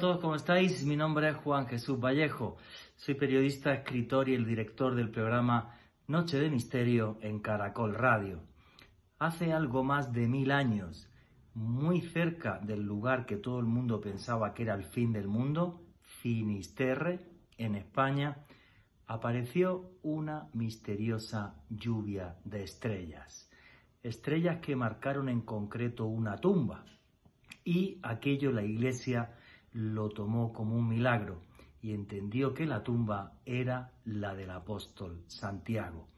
todos, ¿cómo estáis? Mi nombre es Juan Jesús Vallejo. Soy periodista, escritor y el director del programa Noche de Misterio en Caracol Radio. Hace algo más de mil años, muy cerca del lugar que todo el mundo pensaba que era el fin del mundo, Finisterre, en España, apareció una misteriosa lluvia de estrellas. Estrellas que marcaron en concreto una tumba. Y aquello la iglesia lo tomó como un milagro y entendió que la tumba era la del apóstol Santiago.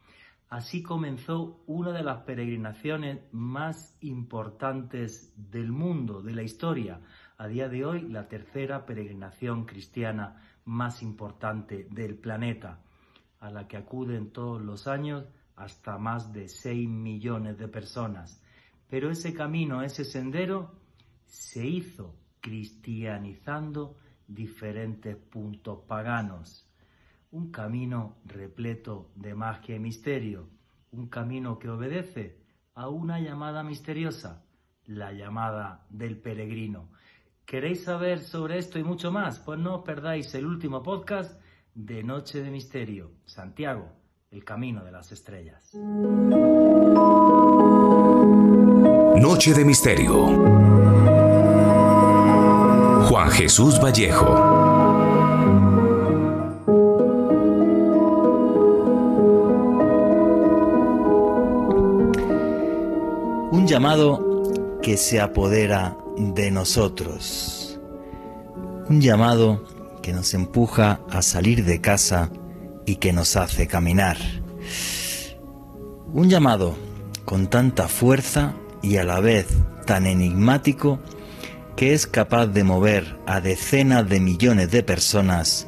Así comenzó una de las peregrinaciones más importantes del mundo, de la historia. A día de hoy, la tercera peregrinación cristiana más importante del planeta, a la que acuden todos los años hasta más de 6 millones de personas. Pero ese camino, ese sendero, se hizo cristianizando diferentes puntos paganos. Un camino repleto de magia y misterio, un camino que obedece a una llamada misteriosa, la llamada del peregrino. ¿Queréis saber sobre esto y mucho más? Pues no os perdáis el último podcast de Noche de Misterio, Santiago, el camino de las estrellas. Noche de Misterio Juan Jesús Vallejo. Un llamado que se apodera de nosotros. Un llamado que nos empuja a salir de casa y que nos hace caminar. Un llamado con tanta fuerza y a la vez tan enigmático que es capaz de mover a decenas de millones de personas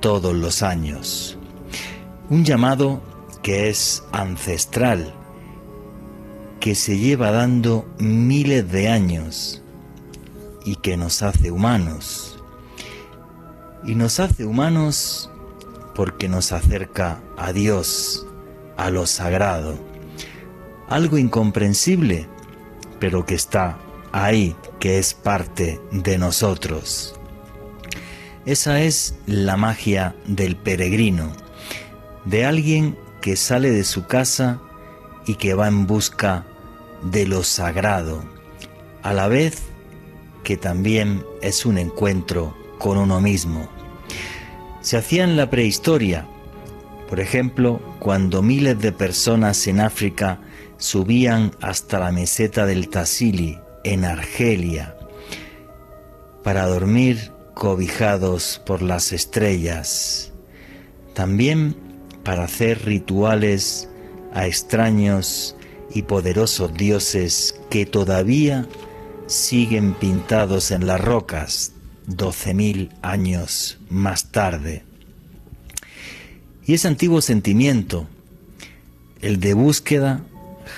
todos los años. Un llamado que es ancestral, que se lleva dando miles de años y que nos hace humanos. Y nos hace humanos porque nos acerca a Dios, a lo sagrado. Algo incomprensible, pero que está ahí que es parte de nosotros. Esa es la magia del peregrino, de alguien que sale de su casa y que va en busca de lo sagrado, a la vez que también es un encuentro con uno mismo. Se hacía en la prehistoria, por ejemplo, cuando miles de personas en África subían hasta la meseta del Tassili en Argelia para dormir cobijados por las estrellas, también para hacer rituales a extraños y poderosos dioses que todavía siguen pintados en las rocas doce mil años más tarde. Y ese antiguo sentimiento, el de búsqueda,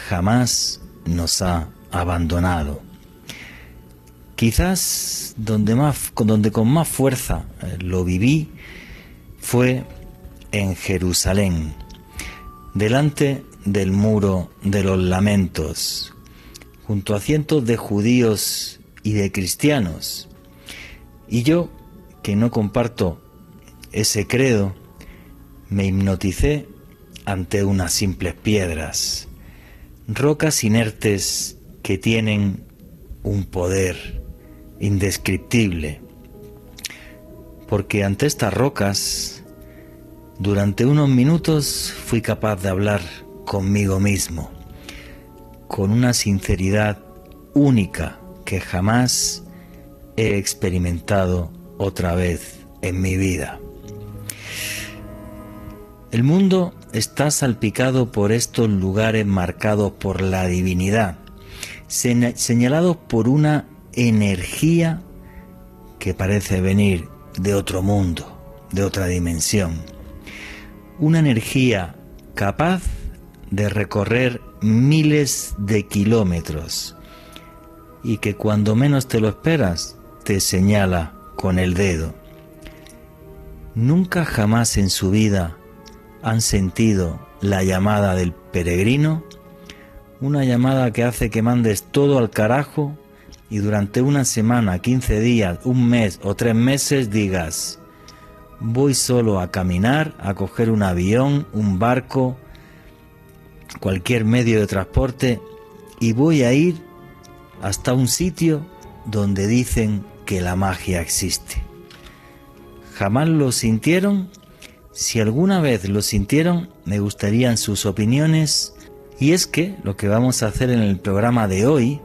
jamás nos ha abandonado. Quizás donde, más, donde con más fuerza eh, lo viví fue en Jerusalén, delante del muro de los lamentos, junto a cientos de judíos y de cristianos. Y yo, que no comparto ese credo, me hipnoticé ante unas simples piedras, rocas inertes que tienen un poder indescriptible, porque ante estas rocas, durante unos minutos fui capaz de hablar conmigo mismo, con una sinceridad única que jamás he experimentado otra vez en mi vida. El mundo está salpicado por estos lugares marcados por la divinidad, señalados por una energía que parece venir de otro mundo, de otra dimensión. Una energía capaz de recorrer miles de kilómetros y que cuando menos te lo esperas te señala con el dedo. Nunca jamás en su vida han sentido la llamada del peregrino, una llamada que hace que mandes todo al carajo y durante una semana, 15 días, un mes o tres meses digas, voy solo a caminar, a coger un avión, un barco, cualquier medio de transporte y voy a ir hasta un sitio donde dicen que la magia existe. ¿Jamás lo sintieron? Si alguna vez lo sintieron, me gustarían sus opiniones. Y es que lo que vamos a hacer en el programa de hoy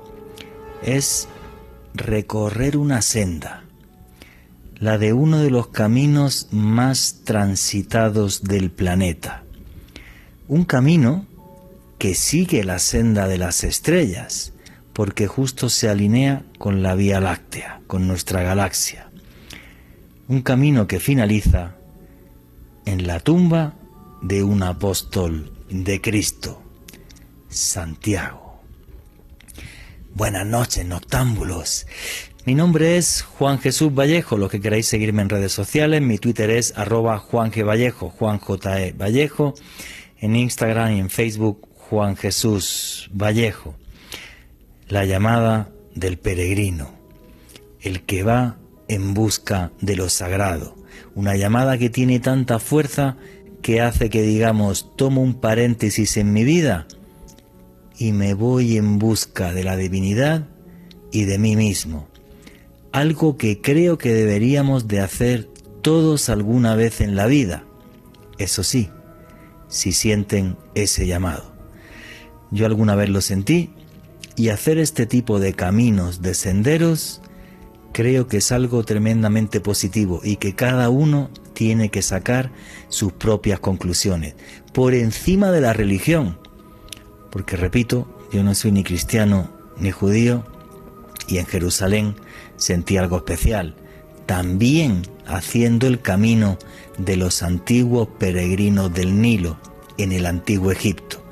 es recorrer una senda, la de uno de los caminos más transitados del planeta. Un camino que sigue la senda de las estrellas, porque justo se alinea con la Vía Láctea, con nuestra galaxia. Un camino que finaliza en la tumba de un apóstol de Cristo, Santiago. Buenas noches, noctámbulos. Mi nombre es Juan Jesús Vallejo, los que queráis seguirme en redes sociales, mi Twitter es arroba Juan G. Vallejo, Juan J. E. Vallejo, en Instagram y en Facebook Juan Jesús Vallejo. La llamada del peregrino, el que va en busca de lo sagrado. Una llamada que tiene tanta fuerza que hace que digamos, tomo un paréntesis en mi vida y me voy en busca de la divinidad y de mí mismo. Algo que creo que deberíamos de hacer todos alguna vez en la vida. Eso sí, si sienten ese llamado. Yo alguna vez lo sentí y hacer este tipo de caminos, de senderos, creo que es algo tremendamente positivo y que cada uno tiene que sacar sus propias conclusiones, por encima de la religión. Porque repito, yo no soy ni cristiano ni judío y en Jerusalén sentí algo especial, también haciendo el camino de los antiguos peregrinos del Nilo en el antiguo Egipto.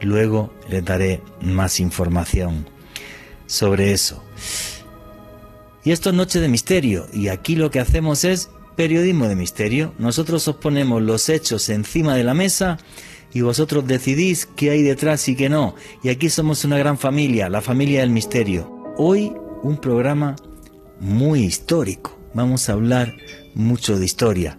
Luego les daré más información sobre eso. Y esto es Noche de Misterio, y aquí lo que hacemos es periodismo de misterio. Nosotros os ponemos los hechos encima de la mesa y vosotros decidís qué hay detrás y qué no. Y aquí somos una gran familia, la familia del misterio. Hoy un programa muy histórico. Vamos a hablar mucho de historia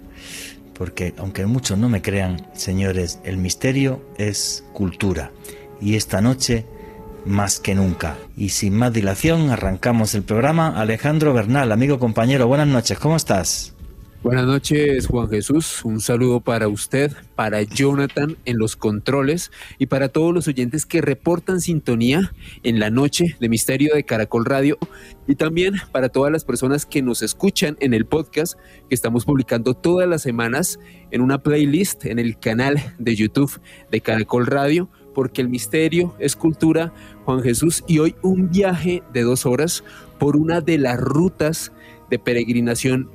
porque aunque muchos no me crean, señores, el misterio es cultura. Y esta noche, más que nunca. Y sin más dilación, arrancamos el programa. Alejandro Bernal, amigo compañero, buenas noches, ¿cómo estás? Buenas noches, Juan Jesús. Un saludo para usted, para Jonathan en los controles y para todos los oyentes que reportan sintonía en la noche de Misterio de Caracol Radio y también para todas las personas que nos escuchan en el podcast que estamos publicando todas las semanas en una playlist en el canal de YouTube de Caracol Radio porque el misterio es cultura, Juan Jesús, y hoy un viaje de dos horas por una de las rutas de peregrinación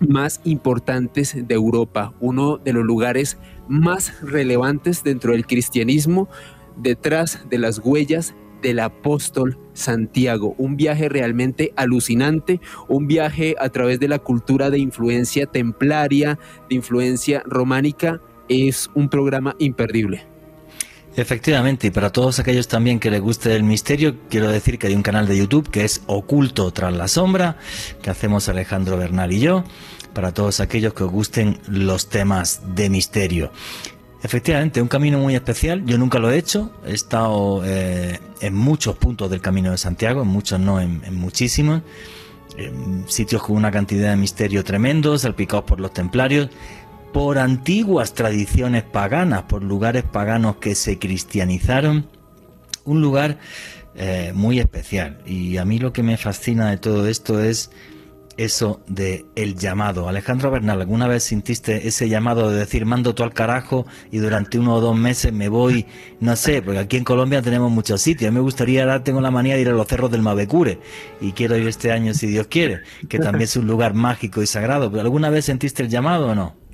más importantes de Europa, uno de los lugares más relevantes dentro del cristianismo, detrás de las huellas del apóstol Santiago. Un viaje realmente alucinante, un viaje a través de la cultura de influencia templaria, de influencia románica. Es un programa imperdible. Efectivamente, y para todos aquellos también que les guste el misterio, quiero decir que hay un canal de YouTube que es Oculto tras la sombra, que hacemos Alejandro Bernal y yo, para todos aquellos que os gusten los temas de misterio. Efectivamente, un camino muy especial, yo nunca lo he hecho, he estado eh, en muchos puntos del Camino de Santiago, en muchos no, en, en muchísimos, en sitios con una cantidad de misterio tremendo, salpicados por los templarios, por antiguas tradiciones paganas, por lugares paganos que se cristianizaron, un lugar eh, muy especial. Y a mí lo que me fascina de todo esto es eso de el llamado. Alejandro Bernal, ¿alguna vez sintiste ese llamado de decir mando tú al carajo y durante uno o dos meses me voy, no sé, porque aquí en Colombia tenemos muchos sitios. Me gustaría, ahora tengo la manía de ir a los cerros del Mavecure y quiero ir este año si Dios quiere, que también es un lugar mágico y sagrado. ¿Pero alguna vez sentiste el llamado o no?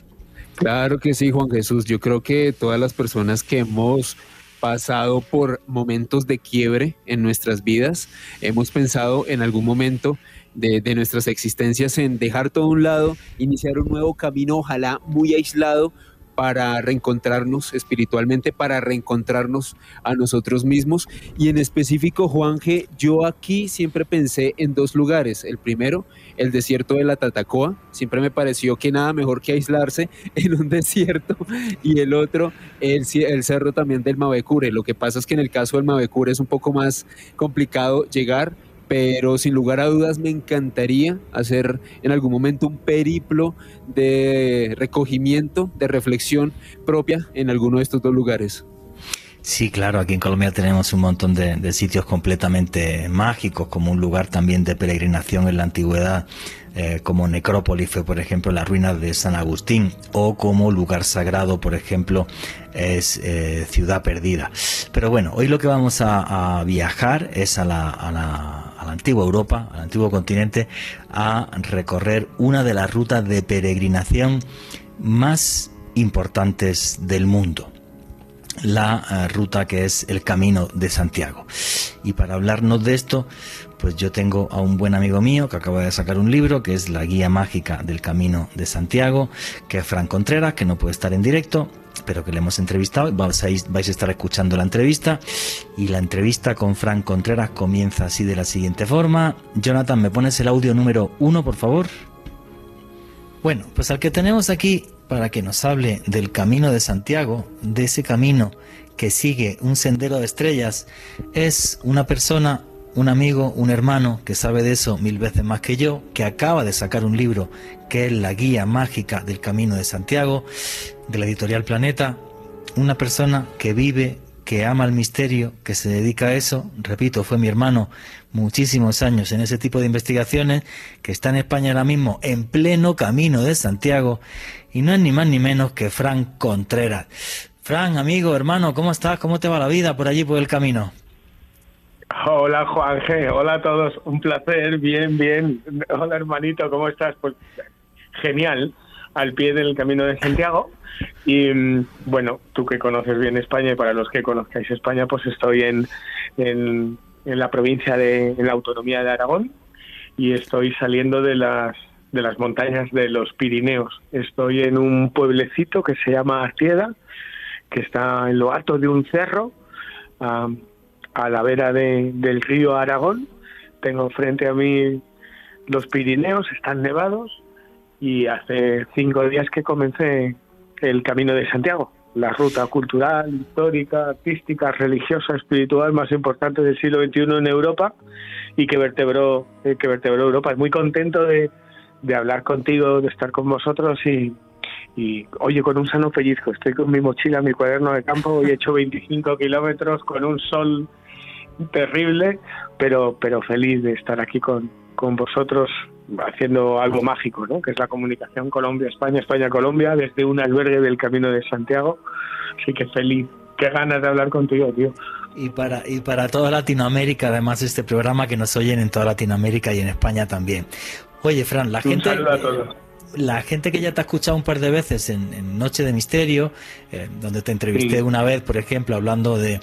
Claro que sí, Juan Jesús. Yo creo que todas las personas que hemos pasado por momentos de quiebre en nuestras vidas, hemos pensado en algún momento de, nuestras existencias en dejar todo a un lado, iniciar un nuevo camino, ojalá muy aislado, para reencontrarnos espiritualmente, para reencontrarnos a nosotros mismos. Y en específico, Juanje, yo aquí siempre pensé en dos lugares. El primero, el desierto de la Tatacoa. Siempre me pareció que nada mejor que aislarse en un desierto. Y el otro, el, el cerro también del Mavecure. Lo que pasa es que en el caso del Mavecure es un poco más complicado llegar pero sin lugar a dudas me encantaría hacer en algún momento un periplo de recogimiento, de reflexión propia en alguno de estos dos lugares. Sí, claro, aquí en Colombia tenemos un montón de, sitios completamente mágicos, como un lugar también de peregrinación en la antigüedad, eh, como Necrópolis fue, por ejemplo, las ruinas de San Agustín, o como lugar sagrado, por ejemplo, es eh, Ciudad Perdida. Pero bueno, hoy lo que vamos a, viajar es a la, a la, a la antigua Europa, al antiguo continente, a recorrer una de las rutas de peregrinación más importantes del mundo la eh, ruta que es el Camino de Santiago. Y para hablarnos de esto, pues yo tengo a un buen amigo mío que acaba de sacar un libro que es la guía mágica del Camino de Santiago, que es Fran Contreras, que no puede estar en directo, pero que le hemos entrevistado. Vais a, vais a estar escuchando la entrevista. Y la entrevista con Fran Contreras comienza así de la siguiente forma. Jonathan, ¿me pones el audio número uno, por favor? Bueno, pues al que tenemos aquí para que nos hable del camino de Santiago, de ese camino que sigue un sendero de estrellas, es una persona, un amigo, un hermano que sabe de eso mil veces más que yo, que acaba de sacar un libro que es la guía mágica del camino de Santiago, de la editorial Planeta, una persona que vive que ama el misterio, que se dedica a eso, repito, fue mi hermano muchísimos años en ese tipo de investigaciones, que está en España ahora mismo en pleno camino de Santiago, y no es ni más ni menos que Fran Contreras. Fran, amigo, hermano, ¿cómo estás? ¿Cómo te va la vida por allí, por el camino? Hola Juan hola a todos, un placer, bien, bien. Hola hermanito, ¿cómo estás? Pues genial, al pie del camino de Santiago. Y mm, bueno, tú que conoces bien España y para los que conozcáis España, pues estoy en, en, la provincia de la autonomía de Aragón y estoy saliendo de las de las montañas de los Pirineos. Estoy en un pueblecito que se llama Artieda, que está en lo alto de un cerro, a la vera de, del río Aragón. Tengo frente a mí los Pirineos, están nevados y hace cinco días que comencé el Camino de Santiago, la ruta cultural, histórica, artística, religiosa, espiritual más importante del siglo XXI en Europa y que vertebró, eh, que vertebró Europa. Muy contento de, de hablar contigo, de estar con vosotros y, y, oye, con un sano pellizco. Estoy con mi mochila, mi cuaderno de campo y he hecho 25 kilómetros con un sol terrible, pero, pero feliz de estar aquí con, con vosotros haciendo algo mágico, ¿no? que es la comunicación Colombia-España, España-Colombia, desde un albergue del Camino de Santiago. Así que feliz, qué ganas de hablar contigo, tío. Y para, y para toda Latinoamérica, además, este programa que nos oyen en toda Latinoamérica y en España también. Oye, Fran, la gente la gente que ya te ha escuchado un par de veces en, Noche de Misterio, eh, donde te entrevisté una vez, por ejemplo, hablando de,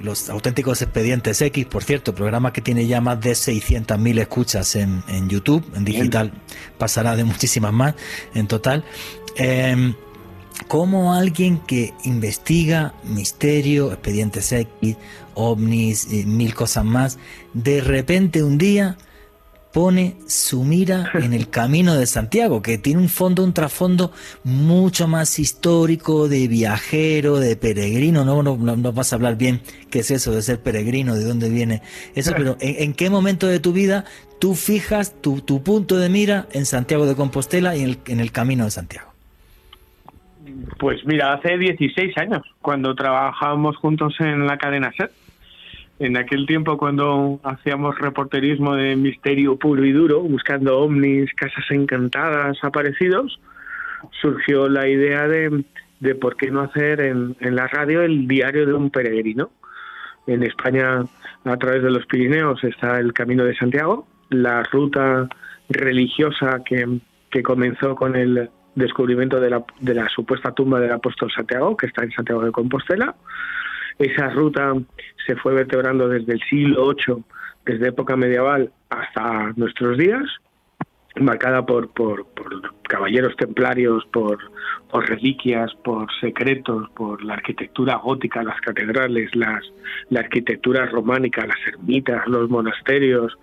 los auténticos expedientes X, por cierto, programa que tiene ya más de 600.000 escuchas en, YouTube, en digital pasará de muchísimas más en total. Eh, como alguien que investiga misterio, expedientes X, ovnis, y mil cosas más, de repente un día pone su mira en el camino de Santiago, que tiene un fondo, un trasfondo mucho más histórico, de viajero, de peregrino. No, no, no, vas a hablar bien qué es eso de ser peregrino, de dónde viene eso, pero ¿en, qué momento de tu vida tú fijas tu, tu, punto de mira en Santiago de Compostela y en el, en el camino de Santiago? Pues mira, hace 16 años, cuando trabajábamos juntos en la cadena SER en aquel tiempo cuando hacíamos reporterismo de misterio puro y duro, buscando ovnis, casas encantadas, aparecidos, surgió la idea de, de por qué no hacer en, en, la radio el diario de un peregrino. En España, a través de los Pirineos, está el Camino de Santiago, la ruta religiosa que, que comenzó con el descubrimiento de la, de la supuesta tumba del apóstol Santiago, que está en Santiago de Compostela esa ruta se fue vertebrando desde el siglo VIII, desde época medieval hasta nuestros días, marcada por, por, caballeros templarios, por, reliquias, por secretos, por la arquitectura gótica, las catedrales, las, la arquitectura románica, las ermitas, los monasterios,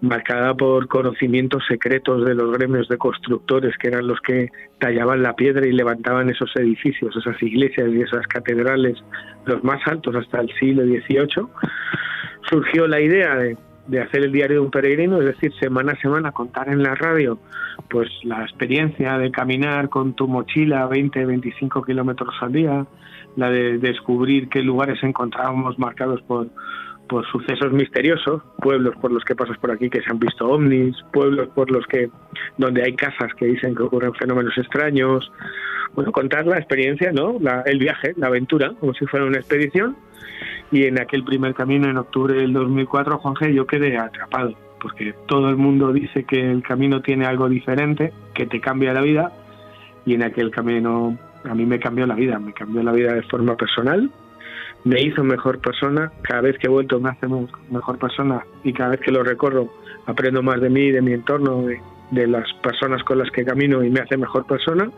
marcada por conocimientos secretos de los gremios de constructores, que eran los que tallaban la piedra y levantaban esos edificios, esas iglesias y esas catedrales, los más altos hasta el siglo XVIII, surgió la idea de de hacer el diario de un peregrino, es decir, semana a semana contar en la radio pues la experiencia de caminar con tu mochila 20, 25 kilómetros al día, la de descubrir qué lugares encontrábamos marcados por, por sucesos misteriosos, pueblos por los que pasas por aquí que se han visto ovnis, pueblos por los que donde hay casas que dicen que ocurren fenómenos extraños, bueno, contar la experiencia, ¿no? El viaje, la aventura, como si fuera una expedición. Y en aquel primer camino en octubre del 2004, Juanje, yo quedé atrapado, porque todo el mundo dice que el camino tiene algo diferente, que te cambia la vida, y en aquel camino a mí me cambió la vida, me cambió la vida de forma personal, me hizo mejor persona, cada vez que he vuelto me hace mejor persona y cada vez que lo recorro aprendo más de mí, de mi entorno, de, de las personas con las que camino y me hace mejor persona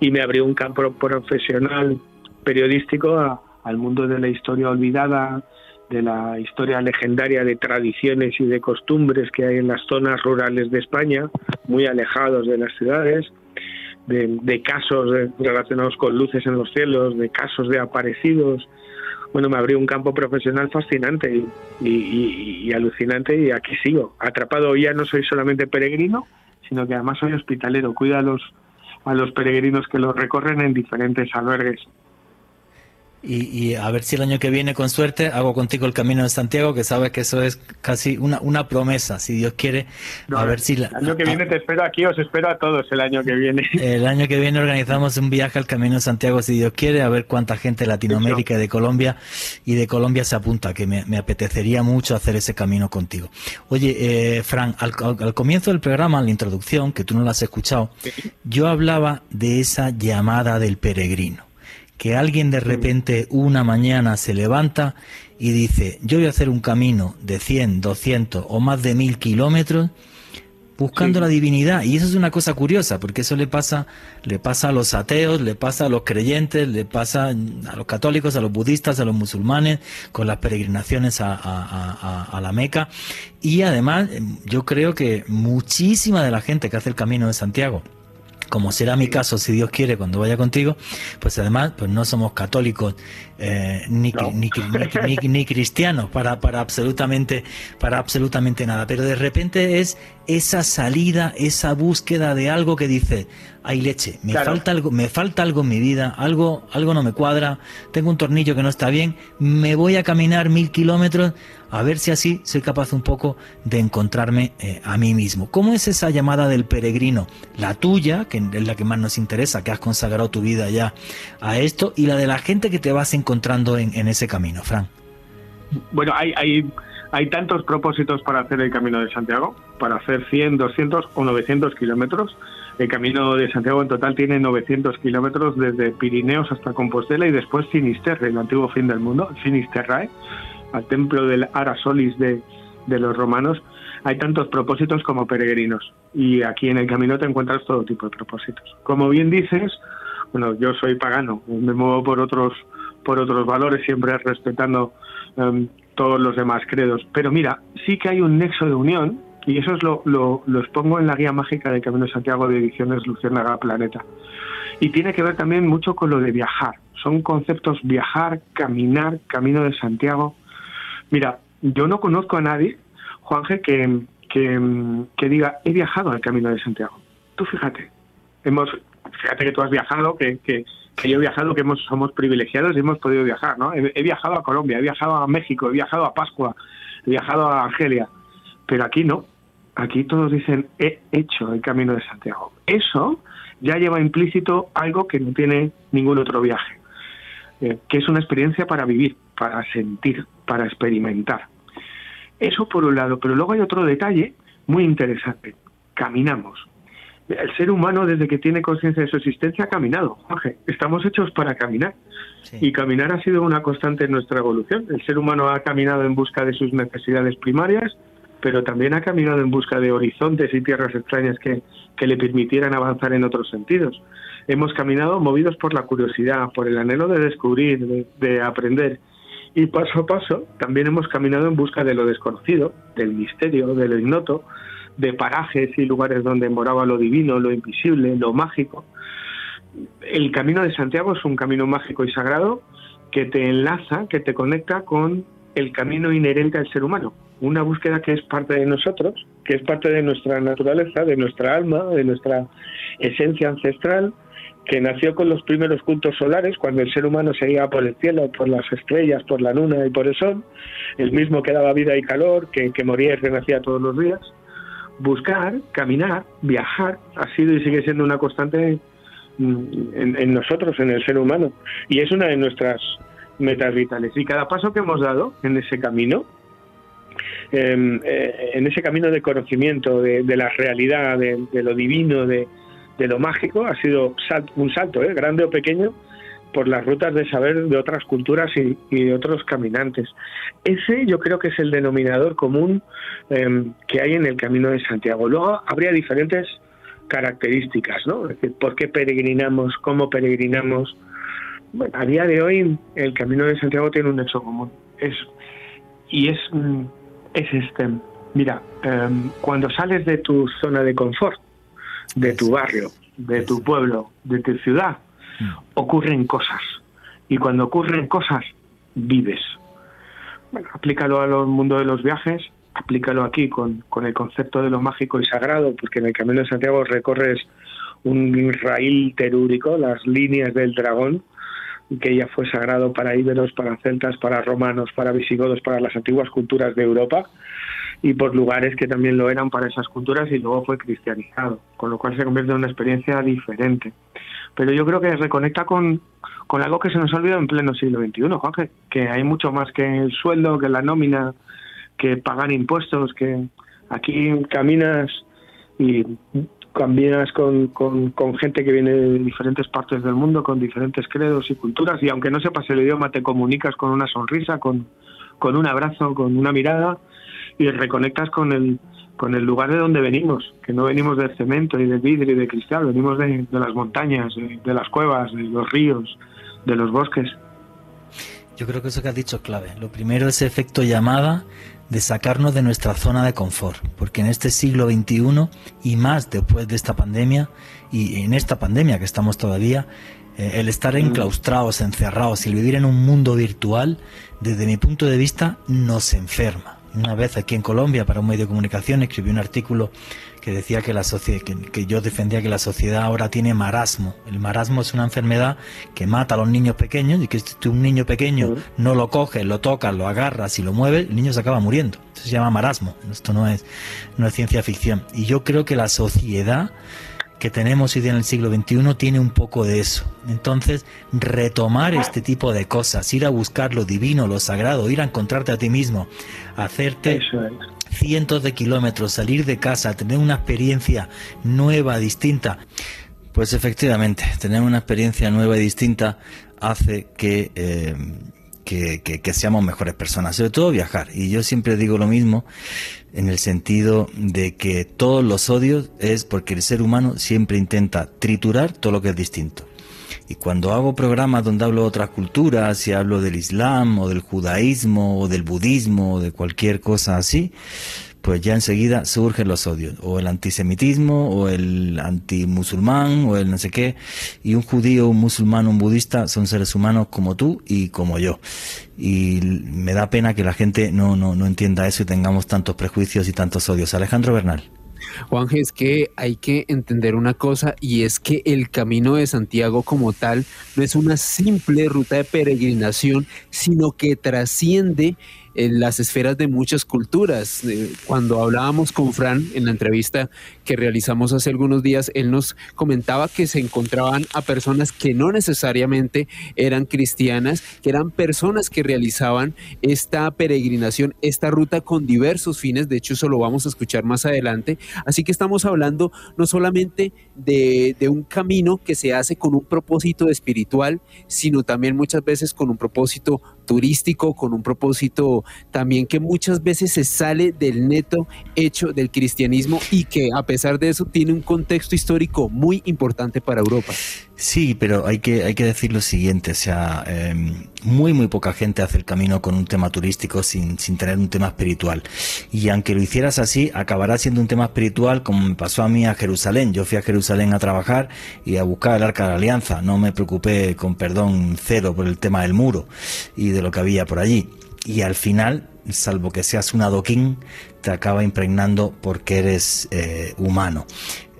y me abrió un campo profesional periodístico a, al mundo de la historia olvidada, de la historia legendaria de tradiciones y de costumbres que hay en las zonas rurales de España, muy alejados de las ciudades, de, casos relacionados con luces en los cielos, de casos de aparecidos. Bueno, me abrió un campo profesional fascinante y, y alucinante y aquí sigo. Atrapado ya no soy solamente peregrino, sino que además soy hospitalero, cuido a los, a los peregrinos que los recorren en diferentes albergues y, a ver si el año que viene, con suerte, hago contigo el Camino de Santiago, que sabes que eso es casi una, una promesa, si Dios quiere. a ver si... el año que viene te espero aquí, os espero a todos el año que viene. El año que viene organizamos un viaje al Camino de Santiago, si Dios quiere, a ver cuánta gente de Latinoamérica y de Colombia y de Colombia se apunta, que me, apetecería mucho hacer ese camino contigo. Oye, eh, Fran, al, al, comienzo del programa, en la introducción, que tú no la has escuchado, yo hablaba de esa llamada del peregrino que alguien de repente una mañana se levanta y dice, yo voy a hacer un camino de 100, 200 o más de mil kilómetros buscando la divinidad. Y eso es una cosa curiosa, porque eso le pasa, le pasa a los ateos, le pasa a los creyentes, le pasa a los católicos, a los budistas, a los musulmanes, con las peregrinaciones a, a la Meca. Y además, yo creo que muchísima de la gente que hace el camino de Santiago, como será mi caso, si Dios quiere, cuando vaya contigo, pues además, pues no somos católicos eh, ni, ni, cristianos para, para, absolutamente, para absolutamente nada. Pero de repente es esa salida, esa búsqueda de algo que dice, hay leche, me falta algo, me falta algo en mi vida, algo, algo no me cuadra, tengo un tornillo que no está bien, me voy a caminar mil kilómetros a ver si así soy capaz un poco de encontrarme eh, a mí mismo. ¿Cómo es esa llamada del peregrino? La tuya, que es la que más nos interesa, que has consagrado tu vida ya a esto, y la de la gente que te vas encontrando en, ese camino, Fran. Bueno, hay, hay, hay tantos propósitos para hacer el Camino de Santiago, para hacer 100, 200 o 900 kilómetros. El Camino de Santiago en total tiene 900 kilómetros desde Pirineos hasta Compostela y después Finisterre, el antiguo fin del mundo, Finisterrae al templo del Arasolis de, de los romanos, hay tantos propósitos como peregrinos. Y aquí en el camino te encuentras todo tipo de propósitos. Como bien dices, bueno, yo soy pagano, me muevo por otros, por otros valores, siempre respetando em, todos los demás credos. Pero mira, sí que hay un nexo de unión, y eso es lo, lo, lo expongo en la guía mágica del Camino de Santiago de Ediciones Luciérnaga Planeta. Y tiene que ver también mucho con lo de viajar. Son conceptos viajar, caminar, Camino de Santiago. Mira, yo no conozco a nadie, Juanje, que, que, diga, he viajado al Camino de Santiago. Tú fíjate, hemos, fíjate que tú has viajado, que, que, yo he viajado, que hemos, somos privilegiados y hemos podido viajar, ¿no? He, viajado a Colombia, he viajado a México, he viajado a Pascua, he viajado a Argelia, pero aquí no. Aquí todos dicen, he hecho el Camino de Santiago. Eso ya lleva implícito algo que no tiene ningún otro viaje, eh, que es una experiencia para vivir, para sentir, para experimentar. Eso por un lado, pero luego hay otro detalle muy interesante. Caminamos. El ser humano desde que tiene conciencia de su existencia ha caminado. Jorge, estamos hechos para caminar. Y caminar ha sido una constante en nuestra evolución. El ser humano ha caminado en busca de sus necesidades primarias, pero también ha caminado en busca de horizontes y tierras extrañas que, que le permitieran avanzar en otros sentidos. Hemos caminado movidos por la curiosidad, por el anhelo de descubrir, de, aprender. Y paso a paso también hemos caminado en busca de lo desconocido, del misterio, de lo ignoto, de parajes y lugares donde moraba lo divino, lo invisible, lo mágico. El camino de Santiago es un camino mágico y sagrado que te enlaza, que te conecta con el camino inherente al ser humano. Una búsqueda que es parte de nosotros, que es parte de nuestra naturaleza, de nuestra alma, de nuestra esencia ancestral, que nació con los primeros cultos solares, cuando el ser humano se iba por el cielo, por las estrellas, por la luna y por el sol, el mismo que daba vida y calor, que, que moría y renacía todos los días. Buscar, caminar, viajar, ha sido y sigue siendo una constante mm, en, nosotros, en el ser humano. Y es una de nuestras metas vitales. Y cada paso que hemos dado en ese camino, em, eh, en ese camino de conocimiento de, la realidad, de lo divino, de, de lo mágico ha sido un salto, ¿eh? grande o pequeño, por las rutas de saber de otras culturas y, de otros caminantes. Ese yo creo que es el denominador común em, que hay en el Camino de Santiago. Luego habría diferentes características, ¿no? Es decir, ¿por qué peregrinamos? ¿Cómo peregrinamos? Bueno, a día de hoy el Camino de Santiago tiene un hecho común. Es, y es, mm, es este. Mira, em, cuando sales de tu zona de confort, de tu barrio, de tu pueblo, de tu ciudad. Ocurren cosas. Y cuando ocurren cosas, vives. Bueno, aplícalo al mundo de los viajes, aplícalo aquí con, con el concepto de lo mágico y sagrado, porque en el Camino de Santiago recorres un raíl terúrico, las líneas del dragón, que ya fue sagrado para íberos, para celtas, para romanos, para visigodos, para las antiguas culturas de Europa y por lugares que también lo eran para esas culturas y luego fue cristianizado, con lo cual se convierte en una experiencia diferente. Pero yo creo que reconecta con, con algo que se nos ha olvidado en pleno siglo XXI, Jorge, que hay mucho más que el sueldo, que la nómina, que pagar impuestos, que aquí caminas y caminas con, con, con, gente que viene de diferentes partes del mundo, con diferentes credos y culturas, y aunque no sepas el idioma, te comunicas con una sonrisa, con, con un abrazo, con una mirada, y reconectas con el, con el lugar de donde venimos, que no venimos del cemento y del vidrio y de cristal, venimos de, las montañas, de, las cuevas, de los ríos, de los bosques. Yo creo que eso que has dicho es clave. Lo primero es efecto llamada de sacarnos de nuestra zona de confort, porque en este siglo XXI y más después de esta pandemia y en esta pandemia que estamos todavía, eh, el estar enclaustrados, encerrados y el vivir en un mundo virtual, desde mi punto de vista, nos enferma una vez aquí en Colombia para un medio de comunicación escribí un artículo que decía que la que, yo defendía que la sociedad ahora tiene marasmo. El marasmo es una enfermedad que mata a los niños pequeños y que si un niño pequeño no lo coges, lo tocas, lo agarras y lo mueves, el niño se acaba muriendo. Eso se llama marasmo. Esto no es, no es ciencia ficción. Y yo creo que la sociedad que tenemos hoy día en el siglo XXI tiene un poco de eso. Entonces, retomar este tipo de cosas, ir a buscar lo divino, lo sagrado, ir a encontrarte a ti mismo, hacerte cientos de kilómetros, salir de casa, tener una experiencia nueva, distinta. Pues efectivamente, tener una experiencia nueva y distinta hace que eh, que, seamos mejores personas, sobre todo viajar. Y yo siempre digo lo mismo en el sentido de que todos los odios es porque el ser humano siempre intenta triturar todo lo que es distinto. Y cuando hago programas donde hablo de otras culturas, y hablo del Islam o del judaísmo o del budismo o de cualquier cosa así, pues ya enseguida surgen los odios, o el antisemitismo, o el antimusulmán, o el no sé qué, y un judío, un musulmán, un budista son seres humanos como tú y como yo. Y me da pena que la gente no, no, no entienda eso y tengamos tantos prejuicios y tantos odios. Alejandro Bernal. Juanje, es que hay que entender una cosa y es que el camino de Santiago como tal no es una simple ruta de peregrinación, sino que trasciende en las esferas de muchas culturas. Cuando hablábamos con Fran en la entrevista que realizamos hace algunos días, él nos comentaba que se encontraban a personas que no necesariamente eran cristianas, que eran personas que realizaban esta peregrinación, esta ruta con diversos fines, de hecho eso lo vamos a escuchar más adelante, así que estamos hablando no solamente de, de, un camino que se hace con un propósito espiritual, sino también muchas veces con un propósito turístico, con un propósito también que muchas veces se sale del neto hecho del cristianismo y que a pesar de eso tiene un contexto histórico muy importante para Europa. Sí, pero hay que, hay que decir lo siguiente, o sea, em, muy muy poca gente hace el camino con un tema turístico sin, sin tener un tema espiritual. Y aunque lo hicieras así, acabará siendo un tema espiritual como me pasó a mí a Jerusalén. Yo fui a Jerusalén a trabajar y a buscar el Arca de la Alianza. No me preocupé con perdón cero por el tema del muro y de lo que había por allí. Y al final, salvo que seas un adoquín, te acaba impregnando porque eres eh, humano.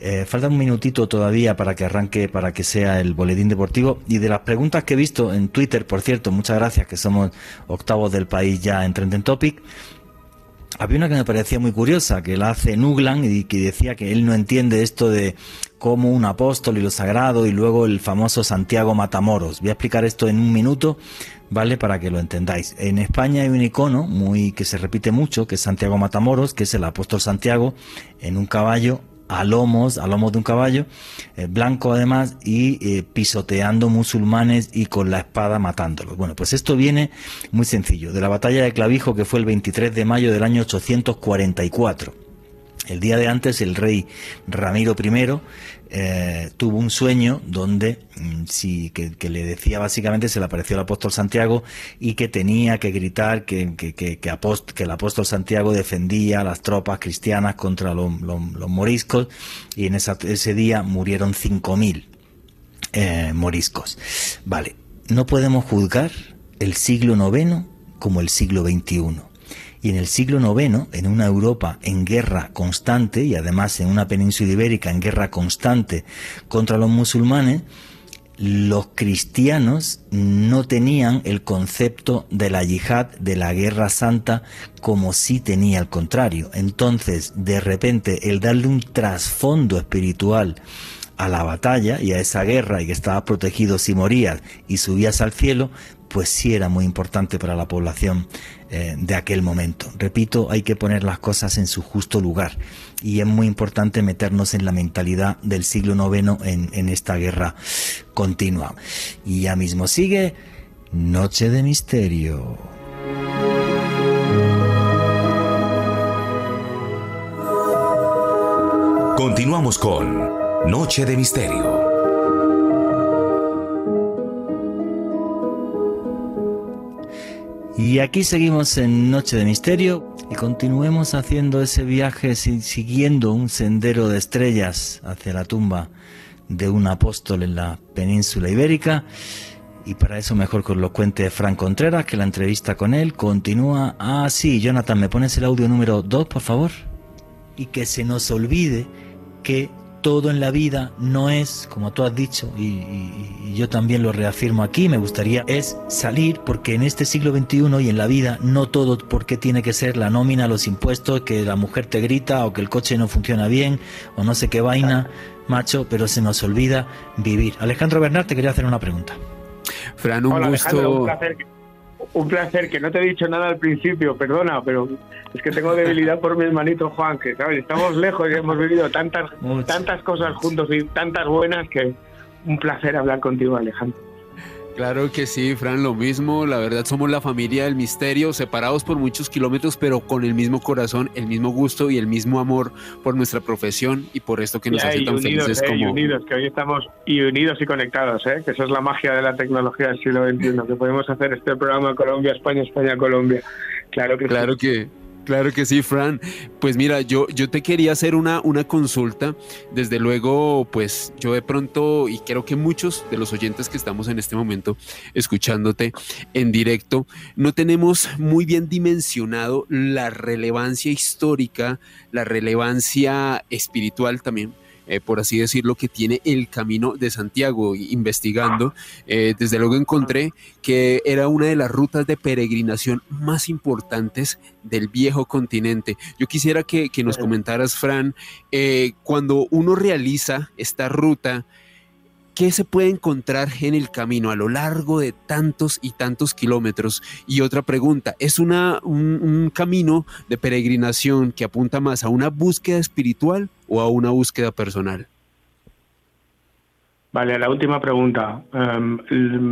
Eh, falta un minutito todavía para que arranque, para que sea el boletín deportivo. Y de las preguntas que he visto en Twitter, por cierto, muchas gracias, que somos octavos del país ya en Trending Topic. Había una que me parecía muy curiosa, que la hace Nuglan y que decía que él no entiende esto de cómo un apóstol y lo sagrado y luego el famoso Santiago Matamoros. Voy a explicar esto en un minuto, ¿vale? Para que lo entendáis. En España hay un icono muy que se repite mucho, que es Santiago Matamoros, que es el apóstol Santiago en un caballo a lomos, a lomos de un caballo, eh, blanco además, y eh, pisoteando musulmanes y con la espada matándolos. Bueno, pues esto viene muy sencillo, de la batalla de Clavijo que fue el 23 de mayo del año 844. El día de antes el rey Ramiro I eh, tuvo un sueño donde mm, que, le decía básicamente, se le apareció el apóstol Santiago y que tenía que gritar que, que, que, el apóstol Santiago defendía a las tropas cristianas contra los, moriscos y en ese día murieron 5.000 eh, moriscos. Vale, no podemos juzgar el siglo IX como el siglo XXI y en el siglo IX, en una Europa en guerra constante y además en una península ibérica en guerra constante contra los musulmanes, los cristianos no tenían el concepto de la yihad, de la guerra santa, como si tenía el contrario. Entonces, de repente, el darle un trasfondo espiritual a la batalla y a esa guerra y que estabas protegido si morías y subías al cielo, pues sí era muy importante para la población eh, de aquel momento. Repito, hay que poner las cosas en su justo lugar y es muy importante meternos en la mentalidad del siglo IX en, en esta guerra continua. Y ya mismo sigue Noche de Misterio. Continuamos con Noche de Misterio. Y aquí seguimos en Noche de Misterio y continuemos haciendo ese viaje siguiendo un sendero de estrellas hacia la tumba de un apóstol en la península ibérica. Y para eso mejor que lo cuente Frank Contreras, que la entrevista con él continúa. Ah, sí, Jonathan, ¿me pones el audio número 2, por favor? Y que se nos olvide que todo en la vida no es, como tú has dicho, y, yo también lo reafirmo aquí, me gustaría, es salir, porque en este siglo XXI y en la vida no todo porque tiene que ser la nómina, los impuestos, que la mujer te grita o que el coche no funciona bien o no sé qué vaina, macho, pero se nos olvida vivir. Alejandro Bernard, te quería hacer una pregunta. Fran, un gusto un placer, que no te he dicho nada al principio, perdona, pero es que tengo debilidad por mi hermanito Juan, que sabes, estamos lejos y hemos vivido tantas, tantas cosas juntos y tantas buenas que un placer hablar contigo, Alejandro. Claro que sí, Fran, lo mismo. La verdad somos la familia del misterio, separados por muchos kilómetros, pero con el mismo corazón, el mismo gusto y el mismo amor por nuestra profesión y por esto que nos hace tan felices eh, como... Y unidos, que hoy estamos y unidos y conectados, ¿eh? que eso es la magia de la tecnología del siglo XXI, que podemos hacer este programa Colombia, España, España, Colombia. Claro que claro que Claro que sí, Fran. Pues mira, yo, yo te quería hacer una, una consulta. Desde luego, pues yo de pronto, y creo que muchos de los oyentes que estamos en este momento escuchándote en directo, no tenemos muy bien dimensionado la relevancia histórica, la relevancia espiritual también eh, por así decirlo, que tiene el Camino de Santiago. Investigando, eh, desde luego encontré que era una de las rutas de peregrinación más importantes del viejo continente. Yo quisiera que, nos comentaras, Fran, eh, cuando uno realiza esta ruta, ¿Qué se puede encontrar en el camino a lo largo de tantos y tantos kilómetros? Y otra pregunta, ¿es una, un, camino de peregrinación que apunta más a una búsqueda espiritual o a una búsqueda personal? Vale, la última pregunta. Em,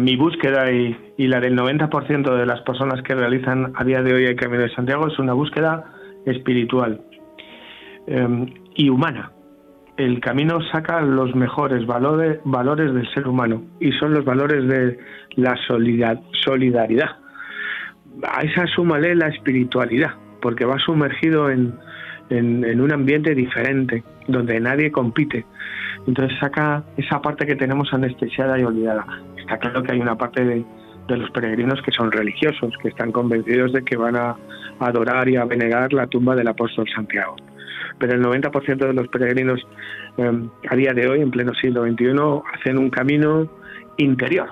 mi búsqueda y, la del 90% de las personas que realizan a día de hoy el Camino de Santiago es una búsqueda espiritual em, y humana. El camino saca los mejores valores, del ser humano y son los valores de la solidaridad. A esa súmale la espiritualidad, porque va sumergido en, en un ambiente diferente, donde nadie compite entonces saca esa parte que tenemos anestesiada y olvidada. Está claro que hay una parte de, los peregrinos que son religiosos, que están convencidos de que van a adorar y a venerar la tumba del apóstol Santiago. Pero el 90% de los peregrinos em, a día de hoy, en pleno siglo XXI, hacen un camino interior.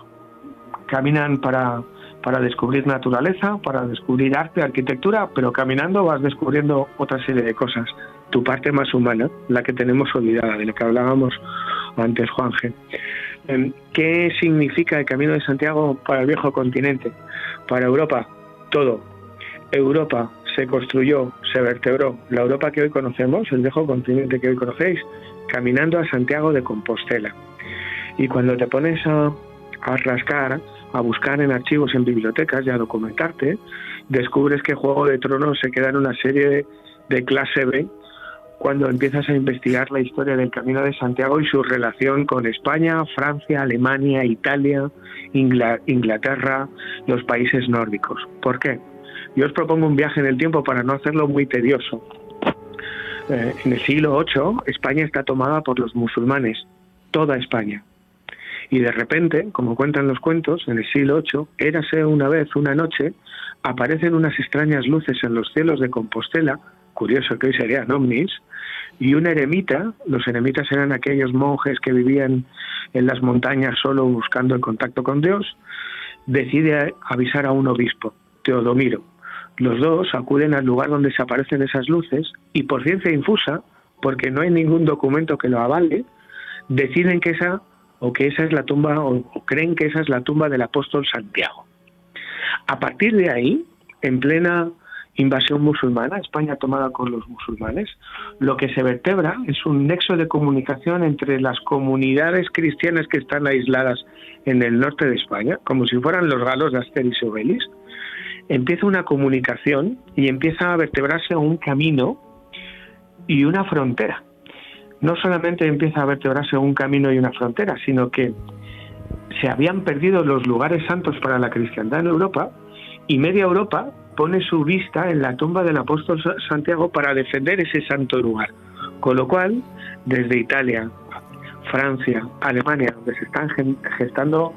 Caminan para, para descubrir naturaleza, para descubrir arte, arquitectura, pero caminando vas descubriendo otra serie de cosas tu parte más humana, la que tenemos olvidada, de lo que hablábamos antes, Juanje. Em, ¿Qué significa el Camino de Santiago para el viejo continente? Para Europa, todo. Europa se construyó, se vertebró, la Europa que hoy conocemos, el viejo continente que hoy conocéis, caminando a Santiago de Compostela. Y cuando te pones a, rascar, a buscar en archivos, en bibliotecas y a documentarte, descubres que Juego de Tronos se queda en una serie de clase B cuando empiezas a investigar la historia del Camino de Santiago y su relación con España, Francia, Alemania, Italia, Inglaterra, los países nórdicos. ¿Por qué? Yo os propongo un viaje en el tiempo para no hacerlo muy tedioso. Eh, en el siglo VIII, España está tomada por los musulmanes, toda España. Y de repente, como cuentan los cuentos, en el siglo VIII, érase una vez, una noche, aparecen unas extrañas luces en los cielos de Compostela, curioso que hoy serían ovnis, y un eremita, los eremitas eran aquellos monjes que vivían en las montañas solo buscando el contacto con Dios, decide avisar a un obispo, Teodomiro. Los dos acuden al lugar donde se aparecen esas luces y por ciencia infusa, porque no hay ningún documento que lo avale, deciden que esa o que esa es la tumba o creen que esa es la tumba del apóstol Santiago. A partir de ahí, en plena invasión musulmana, España tomada con los musulmanes, lo que se vertebra es un nexo de comunicación entre las comunidades cristianas que están aisladas en el norte de España, como si fueran los galos de Asteris y Obelix. Empieza una comunicación y empieza a vertebrarse un camino y una frontera. No solamente empieza a vertebrarse un camino y una frontera, sino que se habían perdido los lugares santos para la cristiandad en Europa y media Europa pone su vista en la tumba del apóstol Santiago para defender ese santo lugar. Con lo cual, desde Italia, Francia, Alemania, donde se están gestando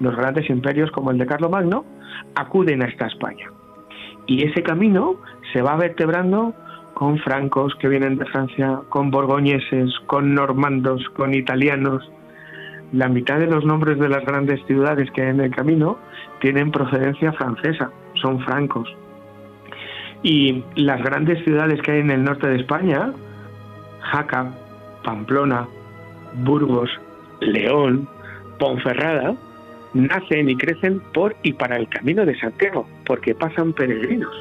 los grandes imperios como el de Carlomagno, acuden a esta España. Y ese camino se va vertebrando con francos que vienen de Francia, con borgoñeses, con normandos, con italianos. La mitad de los nombres de las grandes ciudades que hay en el camino tienen procedencia francesa, son francos. Y las grandes ciudades que hay en el norte de España, Jaca, Pamplona, Burgos, León, Ponferrada, nacen y crecen por y para el camino de Santiago, porque pasan peregrinos.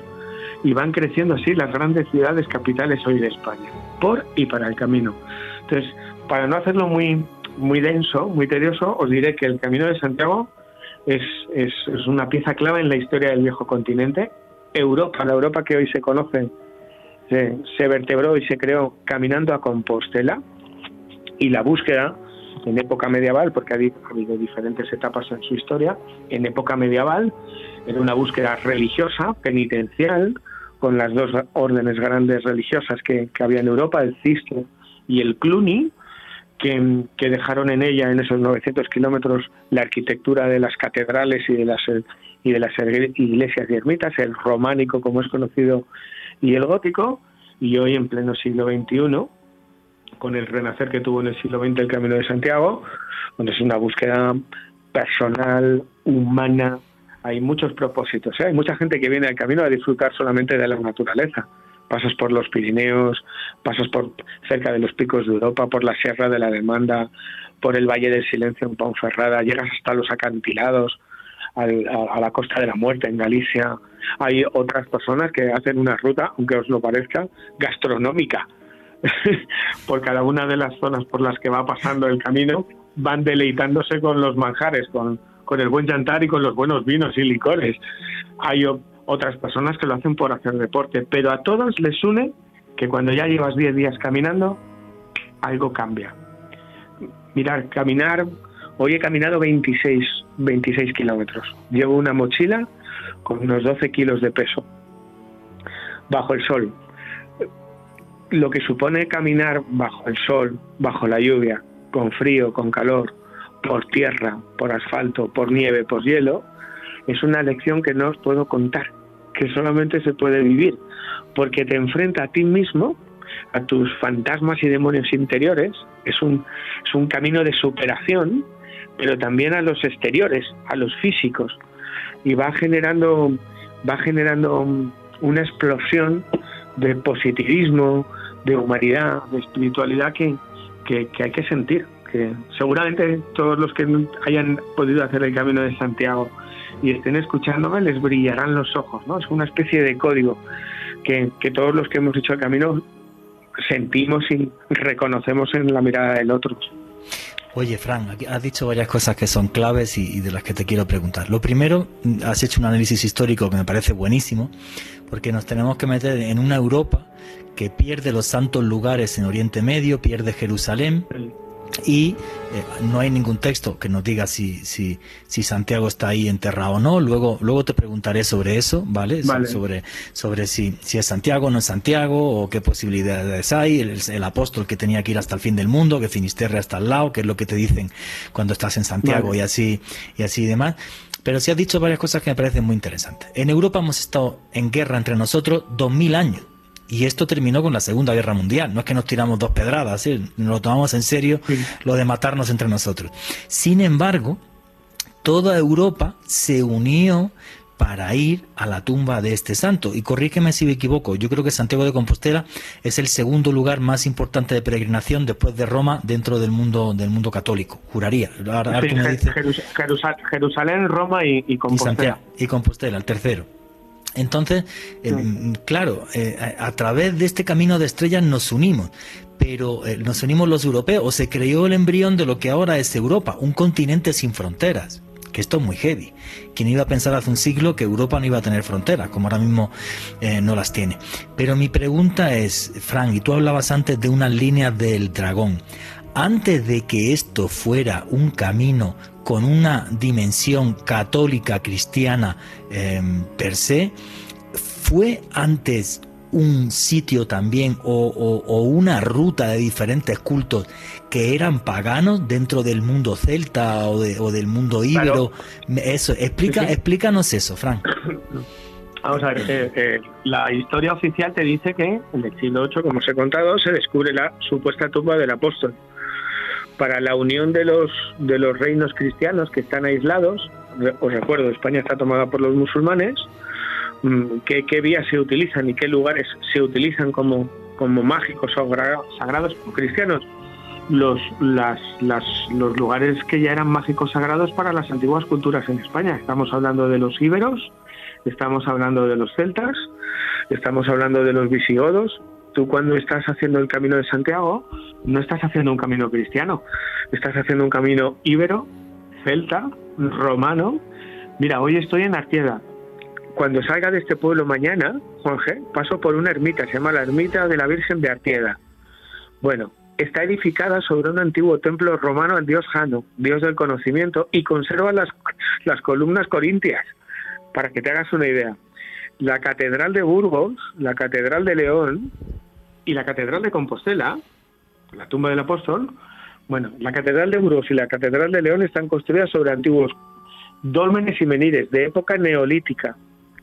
Y van creciendo así las grandes ciudades capitales hoy de España, por y para el camino. Entonces, para no hacerlo muy, muy denso, muy tedioso, os diré que el camino de Santiago es, es, es una pieza clave en la historia del viejo continente Europa, la Europa que hoy se conoce, se, vertebró y se creó caminando a Compostela y la búsqueda en época medieval, porque ha habido diferentes etapas en su historia, en época medieval era una búsqueda religiosa, penitencial, con las dos órdenes grandes religiosas que, había en Europa, el Cister y el Cluny, que, que, dejaron en ella, en esos 900 kilómetros, la arquitectura de las catedrales y de las y de las iglesias y ermitas, el románico como es conocido y el gótico, y hoy en pleno siglo XXI, con el renacer que tuvo en el siglo XX el Camino de Santiago, donde es una búsqueda personal, humana, hay muchos propósitos, ¿eh? hay mucha gente que viene al camino a disfrutar solamente de la naturaleza. Pasas por los Pirineos, pasas por cerca de los picos de Europa, por la Sierra de la Demanda, por el Valle del Silencio en Ponferrada, llegas hasta los acantilados, a, la Costa de la Muerte, en Galicia. Hay otras personas que hacen una ruta, aunque os lo parezca, gastronómica, por cada una de las zonas por las que va pasando el camino. van deleitándose con los manjares, con, con el buen jantar y con los buenos vinos y licores. Hay otras personas que lo hacen por hacer deporte, pero a todos les une que cuando ya llevas 10 días caminando, algo cambia. Mirar, caminar, hoy he caminado 26, 26 kilómetros. Llevo una mochila con unos 12 kilos de peso, bajo el sol. Lo que supone caminar bajo el sol, bajo la lluvia, con frío, con calor, por tierra, por asfalto, por nieve, por hielo, es una lección que no os puedo contar, que solamente se puede vivir, porque te enfrenta a ti mismo, a tus fantasmas y demonios interiores, es un, es un camino de superación, pero también a los exteriores, a los físicos, y va generando, va generando una explosión de positivismo, de humanidad, de espiritualidad que, que, hay que sentir. Que seguramente todos los que hayan podido hacer el camino de Santiago y estén escuchándome les brillarán los ojos, ¿no? Es una especie de código que, que todos los que hemos hecho el camino sentimos y reconocemos en la mirada del otro. Oye, Fran, has dicho varias cosas que son claves y, de las que te quiero preguntar. Lo primero, has hecho un análisis histórico que me parece buenísimo, porque nos tenemos que meter en una Europa que pierde los santos lugares en Oriente Medio, pierde Jerusalén, y eh, no hay ningún texto que nos diga si, si, si, Santiago está ahí enterrado o no. Luego, luego te preguntaré sobre eso, ¿vale? Sobre, sobre si, si es Santiago o no es Santiago, o qué posibilidades hay, el, apóstol que tenía que ir hasta el fin del mundo, que Finisterre hasta al lado, que es lo que te dicen cuando estás en Santiago y así y así y demás. Pero sí has dicho varias cosas que me parecen muy interesantes. En Europa hemos estado en guerra entre nosotros dos mil años. Y esto terminó con la Segunda Guerra Mundial. No es que nos tiramos dos pedradas, ¿sí? nos lo tomamos en serio lo de matarnos entre nosotros. Sin embargo, toda Europa se unió para ir a la tumba de este santo. Y corrígeme si me equivoco, yo creo que Santiago de Compostela es el segundo lugar más importante de peregrinación después de Roma dentro del mundo del mundo católico, juraría. Jerusalén, Roma y, Compostela. y Compostela, el tercero. Entonces, eh, claro, eh, a, través de este camino de estrellas nos unimos, pero eh, nos unimos los europeos, o se creó el embrión de lo que ahora es Europa, un continente sin fronteras, que esto es muy heavy. ¿Quién iba a pensar hace un siglo que Europa no iba a tener fronteras, como ahora mismo no las tiene? Pero mi pregunta es, Frank, y tú hablabas antes de unas líneas del dragón, antes de que esto fuera un camino con una dimensión católica cristiana em, per se, fue antes un sitio también o, una ruta de diferentes cultos que eran paganos dentro del mundo celta o, del mundo íbero. Eso, explica, explícanos eso, Frank. Vamos a ver, eh, eh, la historia oficial te dice que en el siglo VIII, como os he contado, se descubre la supuesta tumba del apóstol para la unión de los, de los reinos cristianos que están aislados, os recuerdo, España está tomada por los musulmanes, mm, ¿qué, qué vías se utilizan y qué lugares se utilizan como, como mágicos o sagrados cristianos? Los, las, las, los lugares que ya eran mágicos sagrados para las antiguas culturas en España. Estamos hablando de los íberos, estamos hablando de los celtas, estamos hablando de los visigodos, tú cuando estás haciendo el camino de Santiago, no estás haciendo un camino cristiano, estás haciendo un camino íbero, celta, romano. Mira, hoy estoy en Artieda. Cuando salga de este pueblo mañana, G, paso por una ermita, se llama la Ermita de la Virgen de Artieda. Bueno, está edificada sobre un antiguo templo romano al dios Jano, dios del conocimiento, y conserva las, las columnas corintias, para que te hagas una idea. La Catedral de Burgos, la Catedral de León, y la Catedral de Compostela, la tumba del apóstol, bueno, la Catedral de Burgos y la Catedral de León están construidas sobre antiguos dólmenes y menires de época neolítica.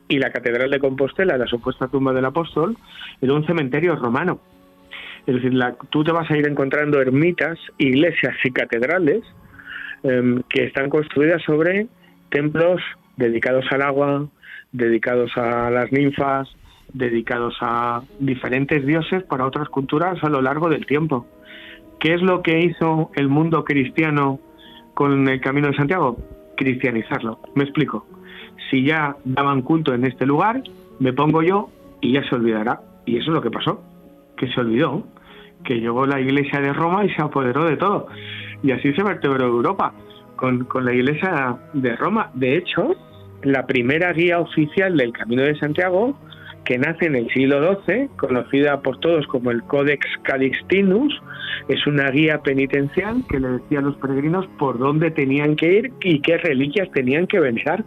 Y la Catedral de Compostela, la supuesta tumba del apóstol, era un cementerio romano. Es decir, la, tú te vas a ir encontrando ermitas, iglesias y catedrales em, que están construidas sobre templos dedicados al agua, dedicados a las ninfas, dedicados a diferentes dioses para otras culturas a lo largo del tiempo. ¿Qué es lo que hizo el mundo cristiano con el Camino de Santiago? Cristianizarlo. Me explico. Si ya daban culto en este lugar, me pongo yo y ya se olvidará. Y eso es lo que pasó, que se olvidó, que llegó la iglesia de Roma y se apoderó de todo. y así se vertebró Europa con, con la Iglesia de Roma. De hecho, la primera guía oficial del Camino de Santiago, que nace en el siglo XII, conocida por todos como el Codex Calixtinus, es una guía penitencial que le decía a los peregrinos por dónde tenían que ir y qué reliquias tenían que venerar.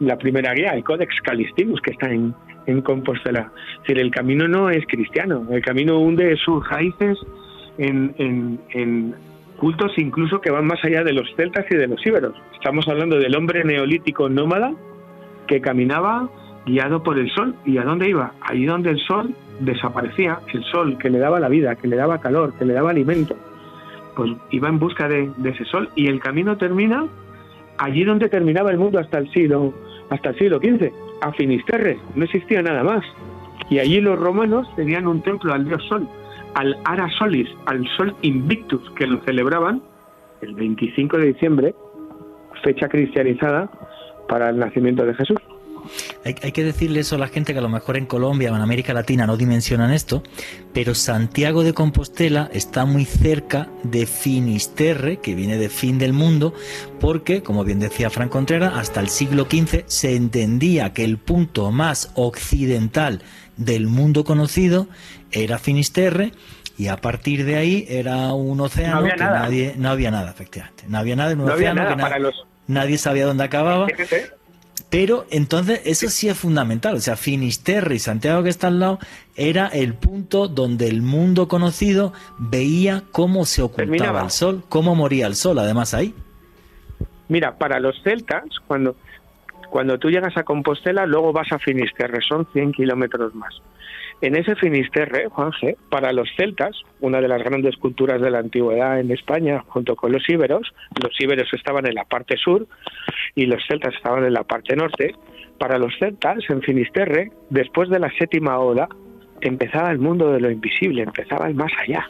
La primera guía, el Codex Calixtinus, que está en, en Compostela. Es decir, el camino no es cristiano, el camino hunde sus raíces en, en, en cultos incluso que van más allá de los celtas y de los íberos. Estamos hablando del hombre neolítico nómada que caminaba guiado por el sol. ¿Y a dónde iba? Allí donde el sol desaparecía, el sol que le daba la vida, que le daba calor, que le daba alimento. Pues iba en busca de, ese sol y el camino termina allí donde terminaba el mundo hasta el siglo hasta el siglo XV, a Finisterre, no existía nada más. Y allí los romanos tenían un templo al dios Sol, al Ara Solis, al Sol Invictus, que lo celebraban el 25 de diciembre, fecha cristianizada para el nacimiento de Jesús. Hay, que decirle eso a la gente que a lo mejor en Colombia o en América Latina no dimensionan esto, pero Santiago de Compostela está muy cerca de Finisterre, que viene de fin del mundo, porque, como bien decía Frank Contreras, hasta el siglo XV se entendía que el punto más occidental del mundo conocido era Finisterre y a partir de ahí era un océano que nadie no había nada efectivamente. No había nada en un océano que nadie sabía dónde acababa pero entonces eso sí es fundamental. O sea, Finisterre y Santiago que está al lado era el punto donde el mundo conocido veía cómo se ocultaba el sol, cómo moría el sol, además ahí. Mira, para los celtas, cuando, cuando tú llegas a Compostela, luego vas a Finisterre, son 100 kilómetros más. En ese Finisterre, Juanje, para los celtas, una de las grandes culturas de la antigüedad en España, junto con los íberos, los íberos estaban en la parte sur y los celtas estaban en la parte norte. Para los celtas, en Finisterre, después de la séptima ola, empezaba el mundo de lo invisible, empezaba el más allá.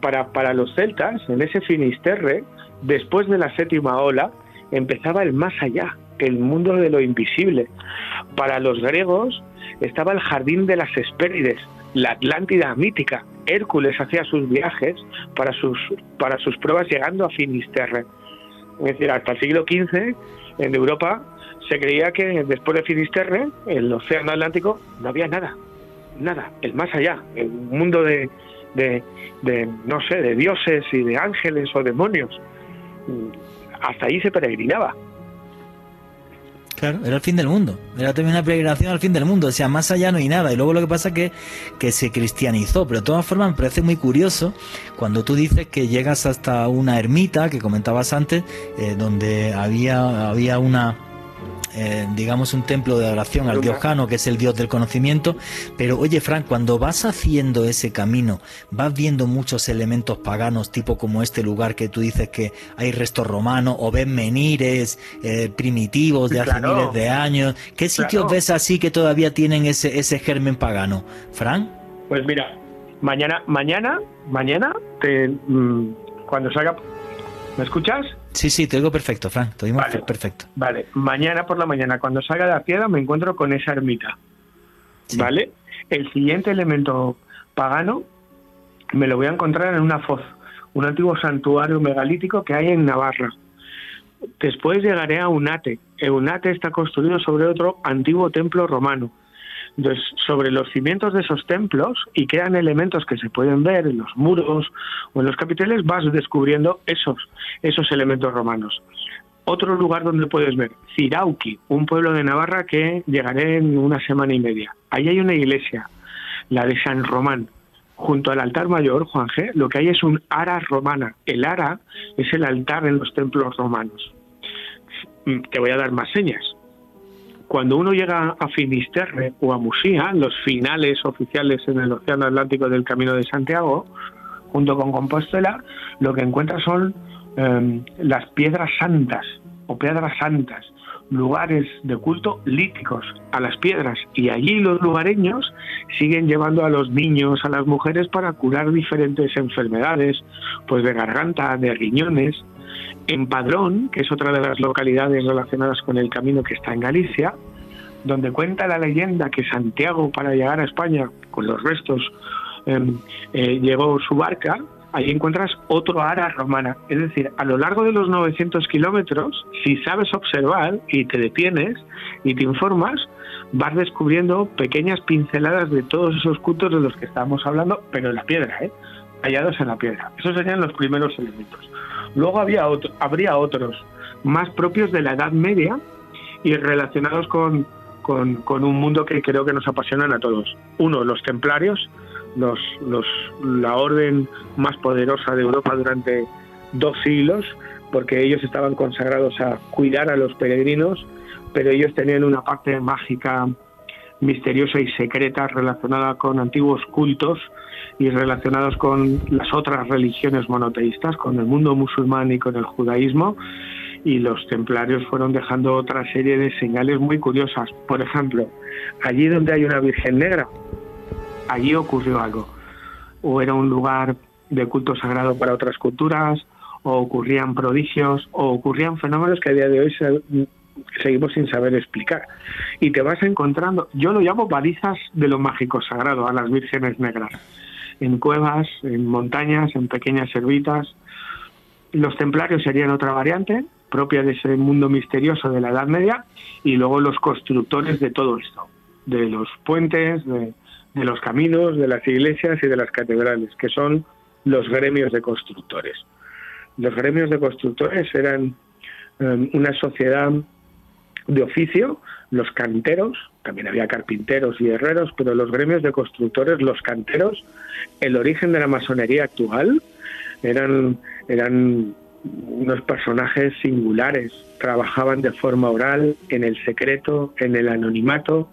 Para, para los celtas, en ese Finisterre, después de la séptima ola, empezaba el más allá, el mundo de lo invisible. Para los griegos, estaba el jardín de las Hespérides, la Atlántida mítica. Hércules hacía sus viajes para sus, para sus pruebas llegando a Finisterre. Es decir, hasta el siglo XV en Europa se creía que después de Finisterre, el océano Atlántico, no había nada, nada, el más allá, el mundo de, de, de no sé, de dioses y de ángeles o demonios. Hasta ahí se peregrinaba. Claro, era el fin del mundo. Era también una peregrinación al fin del mundo. O sea, más allá no hay nada. Y luego lo que pasa es que, que se cristianizó. Pero de todas formas me parece muy curioso cuando tú dices que llegas hasta una ermita que comentabas antes, eh, donde había, había una eh, digamos, un templo de adoración al dios Jano, que es el dios del conocimiento. Pero oye, Frank, cuando vas haciendo ese camino, vas viendo muchos elementos paganos, tipo como este lugar que tú dices que hay restos romanos, o ves menires eh, primitivos de hace miles de años. ¿Qué sitios ves así que todavía tienen ese, ese germen pagano? Frank. Pues mira, mañana, mañana, mañana, te, mm, cuando salga ¿Me escuchas? Sí, sí, te digo perfecto, Frank, te digo perfecto. Vale, mañana por la mañana, cuando salga de la piedra, me encuentro con esa ermita. ¿Vale? El siguiente elemento pagano me lo voy a encontrar en una foz, un antiguo santuario megalítico que hay en Navarra. Después llegaré a Unate. Unate está construido sobre otro antiguo templo romano. Entonces, sobre los cimientos de esos templos y crean elementos que se pueden ver en los muros o en los capiteles, vas descubriendo esos, esos elementos romanos. Otro lugar donde puedes ver, Cirauqui, un pueblo de Navarra que llegaré en una semana y media. Ahí hay una iglesia, la de San Román. Junto al altar mayor, Juan G., lo que hay es un ara romana. El ara es el altar en los templos romanos. Te voy a dar más señas cuando uno llega a Finisterre o a Musía, los finales oficiales en el Océano Atlántico del Camino de Santiago, junto con Compostela, lo que encuentra son em, las piedras santas o piedras santas, lugares de culto líticos a las piedras. Y allí los lugareños siguen llevando a los niños, a las mujeres para curar diferentes enfermedades, pues de garganta, de riñones, en Padrón, que es otra de las localidades relacionadas con el camino que está en Galicia, donde cuenta la leyenda que Santiago para llegar a España con los restos em, eh, llegó su barca, ahí encuentras otro ara romana. Es decir, a lo largo de los 900 kilómetros, si sabes observar y te detienes y te informas, vas descubriendo pequeñas pinceladas de todos esos cultos de los que estábamos hablando, pero en la piedra, ¿eh? hallados en la piedra. Esos serían los primeros elementos. Luego había otro, habría otros más propios de la Edad Media y relacionados con, con, un mundo que creo que nos apasionan a todos. Uno, los templarios, los, los, la orden más poderosa de Europa durante dos siglos, porque ellos estaban consagrados a cuidar a los peregrinos, pero ellos tenían una parte mágica, misteriosa y secreta relacionada con antiguos cultos y relacionados con las otras religiones monoteístas, con el mundo musulmán y con el judaísmo, y los templarios fueron dejando otra serie de señales muy curiosas. Por ejemplo, allí donde hay una Virgen Negra, allí ocurrió algo. O era un lugar de culto sagrado para otras culturas, o ocurrían prodigios, o ocurrían fenómenos que a día de hoy seguimos sin saber explicar. Y te vas encontrando, yo lo llamo balizas de lo mágico sagrado, a las vírgenes negras en cuevas, en montañas, en pequeñas servitas. Los templarios serían otra variante propia de ese mundo misterioso de la Edad Media y luego los constructores de todo esto, de los puentes, de, los caminos, de las iglesias y de las catedrales, que son los gremios de constructores. Los gremios de constructores eran em, una sociedad de oficio, los canteros, también había carpinteros y herreros, pero los gremios de constructores, los canteros, el origen de la masonería actual, eran, eran unos personajes singulares, trabajaban de forma oral, en el secreto, en el anonimato,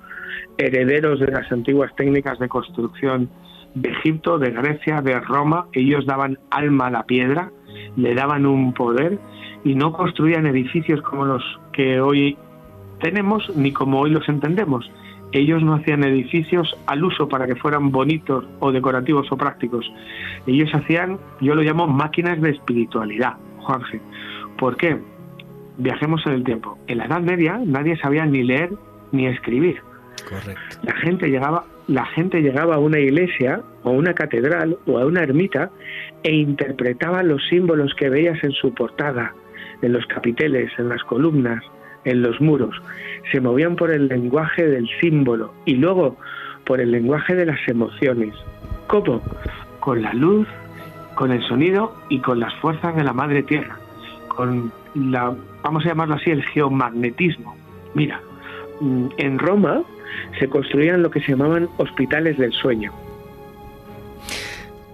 herederos de las antiguas técnicas de construcción de Egipto, de Grecia, de Roma, ellos daban alma a la piedra, le daban un poder y no construían edificios como los que hoy tenemos ni como hoy los entendemos. Ellos no hacían edificios al uso para que fueran bonitos o decorativos o prácticos. Ellos hacían, yo lo llamo máquinas de espiritualidad, Juanje. ¿Por qué? Viajemos en el tiempo. En la Edad Media nadie sabía ni leer ni escribir. Correcto. La gente llegaba, la gente llegaba a una iglesia o a una catedral o a una ermita e interpretaba los símbolos que veías en su portada, en los capiteles, en las columnas, en los muros. Se movían por el lenguaje del símbolo y luego por el lenguaje de las emociones. ¿Cómo? Con la luz, con el sonido y con las fuerzas de la madre tierra. Con la, vamos a llamarlo así, el geomagnetismo. Mira, mm, en Roma se construían lo que se llamaban hospitales del sueño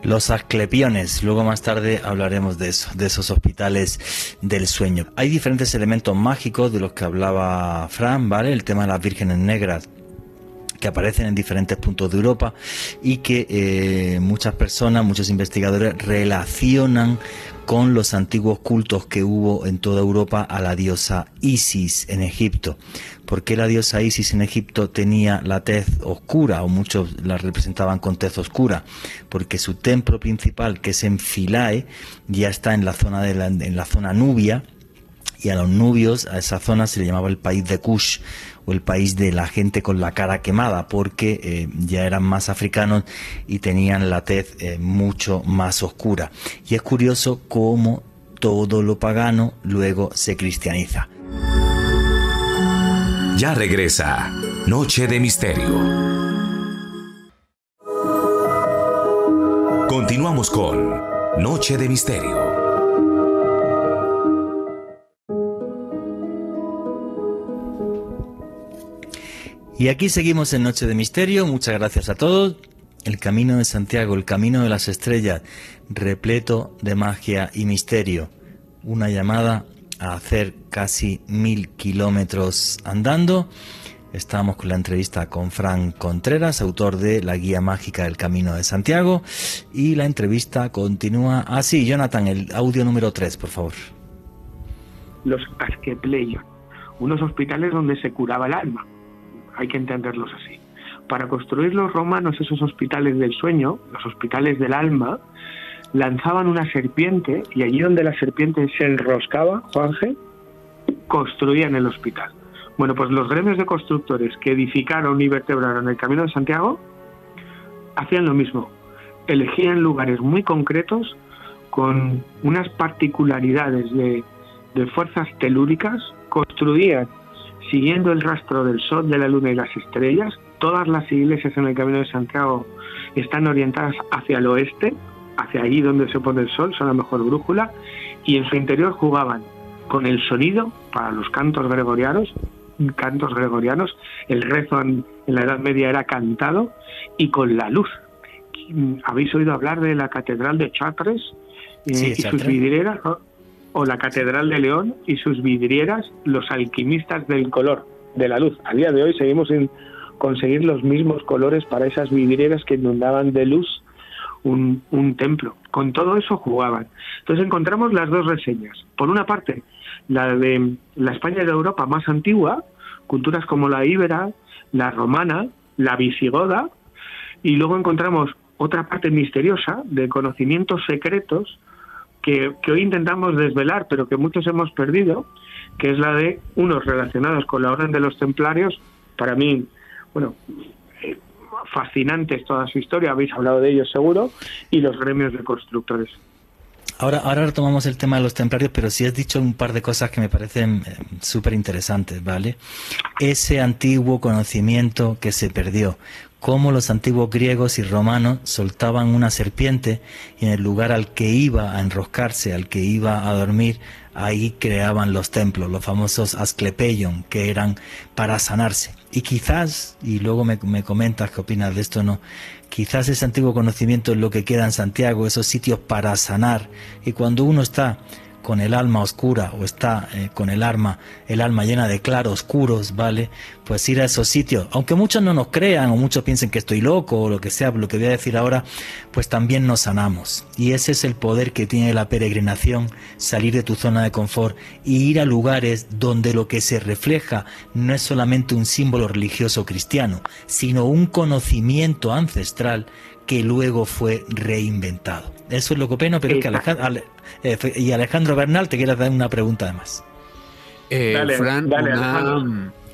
los asclepiones, luego más tarde hablaremos de eso, de esos hospitales del sueño. Hay diferentes elementos mágicos de los que hablaba Fran, ¿vale? El tema de las vírgenes negras que aparecen en diferentes puntos de Europa y que eh, muchas personas, muchos investigadores relacionan con los antiguos cultos que hubo en toda Europa a la diosa Isis en Egipto. ¿Por qué la diosa Isis en Egipto tenía la tez oscura o muchos la representaban con tez oscura? Porque su templo principal, que es en Philae, ya está en la zona de la, en la zona nubia y a los nubios, a esa zona se le llamaba el país de Kush o el país de la gente con la cara quemada, porque eh, ya eran más africanos y tenían la tez eh, mucho más oscura. Y es curioso cómo todo lo pagano luego se cristianiza. Ya regresa Noche de Misterio. Continuamos con Noche de Misterio. Y aquí seguimos en Noche de Misterio. Muchas gracias a todos. El Camino de Santiago, el Camino de las Estrellas, repleto de magia y misterio. Una llamada a hacer casi mil kilómetros andando. Estamos con la entrevista con Frank Contreras, autor de La Guía Mágica del Camino de Santiago. Y la entrevista continúa así. Jonathan, el audio número 3, por favor. Los Asquepleion, unos hospitales donde se curaba el alma hay que entenderlos así. Para construir los romanos esos hospitales del sueño, los hospitales del alma, lanzaban una serpiente y allí donde la serpiente se enroscaba, Juanje, construían el hospital. Bueno, pues los gremios de constructores que edificaron y vertebraron el Camino de Santiago hacían lo mismo. Elegían lugares muy concretos con unas particularidades de, de fuerzas telúricas, construían siguiendo el rastro del Sol, de la Luna y las estrellas. Todas las iglesias en el Camino de Santiago están orientadas hacia el oeste, hacia allí donde se pone el Sol, son la mejor brújula, y en su interior jugaban con el sonido para los cantos gregorianos, cantos gregorianos, el rezo en, la Edad Media era cantado, y con la luz. ¿Habéis oído hablar de la Catedral de Chartres eh, y sus vidrieras? O la Catedral de León y sus vidrieras, los alquimistas del color, de la luz. A día de hoy seguimos sin conseguir los mismos colores para esas vidrieras que inundaban de luz un, un, templo. Con todo eso jugaban. Entonces encontramos las dos reseñas. Por una parte, la de la España de Europa más antigua, culturas como la íbera, la romana, la visigoda, y luego encontramos otra parte misteriosa de conocimientos secretos que, hoy intentamos desvelar, pero que muchos hemos perdido, que es la de unos relacionados con la Orden de los Templarios, para mí, bueno, fascinantes toda su historia, habéis hablado de ellos seguro, y los gremios de constructores. Ahora, ahora retomamos el tema de los templarios, pero sí has dicho un par de cosas que me parecen eh, súper interesantes, ¿vale? Ese antiguo conocimiento que se perdió, cómo los antiguos griegos y romanos soltaban una serpiente y en el lugar al que iba a enroscarse, al que iba a dormir, ahí creaban los templos, los famosos Asclepeion, que eran para sanarse. Y quizás, y luego me, me comentas qué opinas de esto, ¿no? Quizás ese antiguo conocimiento es lo que queda en Santiago, esos sitios para sanar. Y cuando uno está con el alma oscura o está eh, con el alma, el alma llena de claros oscuros, ¿vale? Pues ir a esos sitios, aunque muchos no nos crean o muchos piensen que estoy loco o lo que sea, lo que voy a decir ahora, pues también nos sanamos. Y ese es el poder que tiene la peregrinación, salir de tu zona de confort y ir a lugares donde lo que se refleja no es solamente un símbolo religioso cristiano, sino un conocimiento ancestral que luego fue reinventado. Eso es lo que opino, pero es que Alejandro, eh, y Alejandro Bernal te quiere dar una pregunta además. Eh, Fran,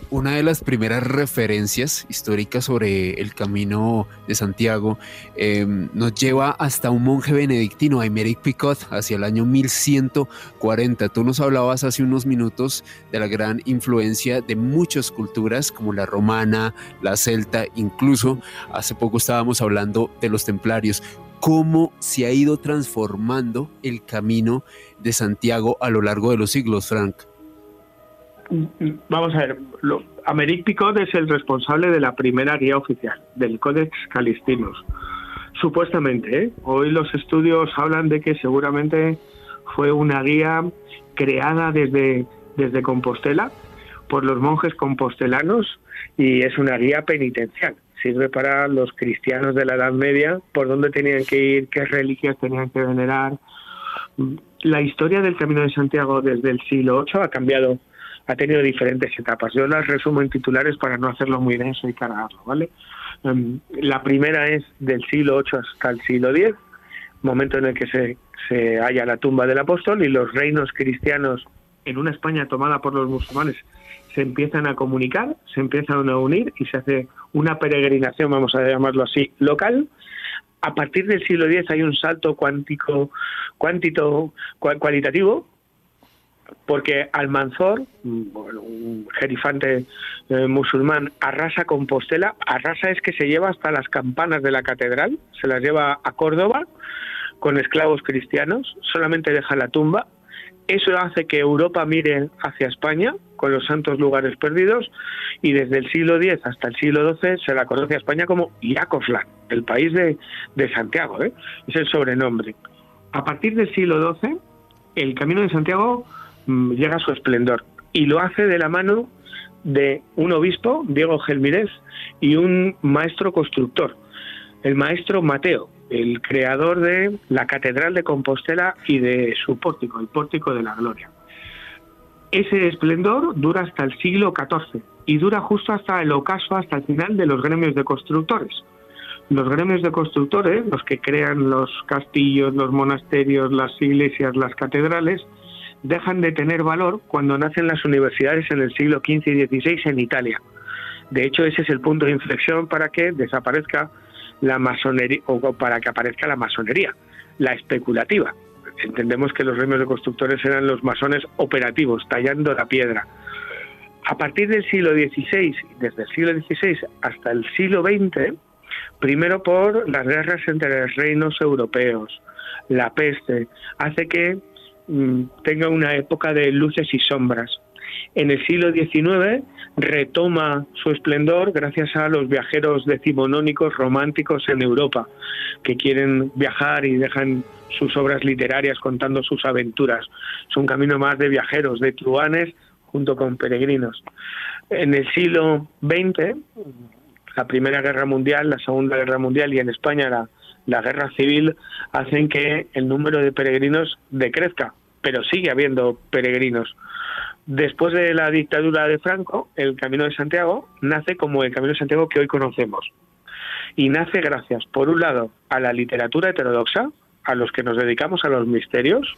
una, de las primeras referencias históricas sobre el camino de Santiago em, nos lleva hasta un monje benedictino, Aymeric Picot, hacia el año 1140. Tú nos hablabas hace unos minutos de la gran influencia de muchas culturas como la romana, la celta, incluso hace poco estábamos hablando de los templarios cómo se ha ido transformando el camino de Santiago a lo largo de los siglos, Frank. Vamos a ver, Americ Picot es el responsable de la primera guía oficial, del Codex Calistinus. Supuestamente, ¿eh? hoy los estudios hablan de que seguramente fue una guía creada desde, desde Compostela por los monjes compostelanos y es una guía penitencial sirve para los cristianos de la Edad Media, por dónde tenían que ir, qué reliquias tenían que venerar. La historia del Camino de Santiago desde el siglo VIII ha cambiado, ha tenido diferentes etapas. Yo las resumo en titulares para no hacerlo muy denso y cargarlo, ¿vale? Em, la primera es del siglo VIII hasta el siglo X, momento en el que se, se halla la tumba del apóstol y los reinos cristianos en una España tomada por los musulmanes se empiezan a comunicar, se empiezan a unir y se hace una peregrinación, vamos a llamarlo así, local. A partir del siglo X hay un salto cuántico, cuantito, cualitativo, porque Almanzor, un jerifante eh, musulmán, arrasa Compostela, arrasa es que se lleva hasta las campanas de la catedral, se las lleva a Córdoba con esclavos cristianos, solamente deja la tumba eso hace que Europa mire hacia España con los santos lugares perdidos y desde el siglo X hasta el siglo XII se la conoce a España como Iacoslan, el país de, Santiago, ¿eh? es el sobrenombre. A partir del siglo XII el Camino de Santiago mm, llega a su esplendor y lo hace de la mano de un obispo, Diego Gelmirez, y un maestro constructor, el maestro Mateo, el creador de la Catedral de Compostela y de su pórtico, el pórtico de la Gloria. Ese esplendor dura hasta el siglo XIV y dura justo hasta el ocaso, hasta el final de los gremios de constructores. Los gremios de constructores, los que crean los castillos, los monasterios, las iglesias, las catedrales, dejan de tener valor cuando nacen las universidades en el siglo XV y XVI en Italia. De hecho, ese es el punto de inflexión para que desaparezca la masonería o para que aparezca la masonería, la especulativa. entendemos que los gremios de constructores eran los masones operativos, tallando la piedra. A partir del siglo XVI, desde el siglo XVI hasta el siglo XX, primero por las guerras entre los reinos europeos, la peste, hace que mm, tenga una época de luces y sombras. En el siglo XIX retoma su esplendor gracias a los viajeros decimonónicos románticos en Europa, que quieren viajar y dejan sus obras literarias contando sus aventuras. Es un camino más de viajeros, de truanes junto con peregrinos. En el siglo XX, la Primera Guerra Mundial, la Segunda Guerra Mundial y en España la, la Guerra Civil hacen que el número de peregrinos decrezca, pero sigue habiendo peregrinos. Después de la dictadura de Franco, el Camino de Santiago nace como el Camino de Santiago que hoy conocemos. Y nace gracias, por un lado, a la literatura heterodoxa, a los que nos dedicamos a los misterios,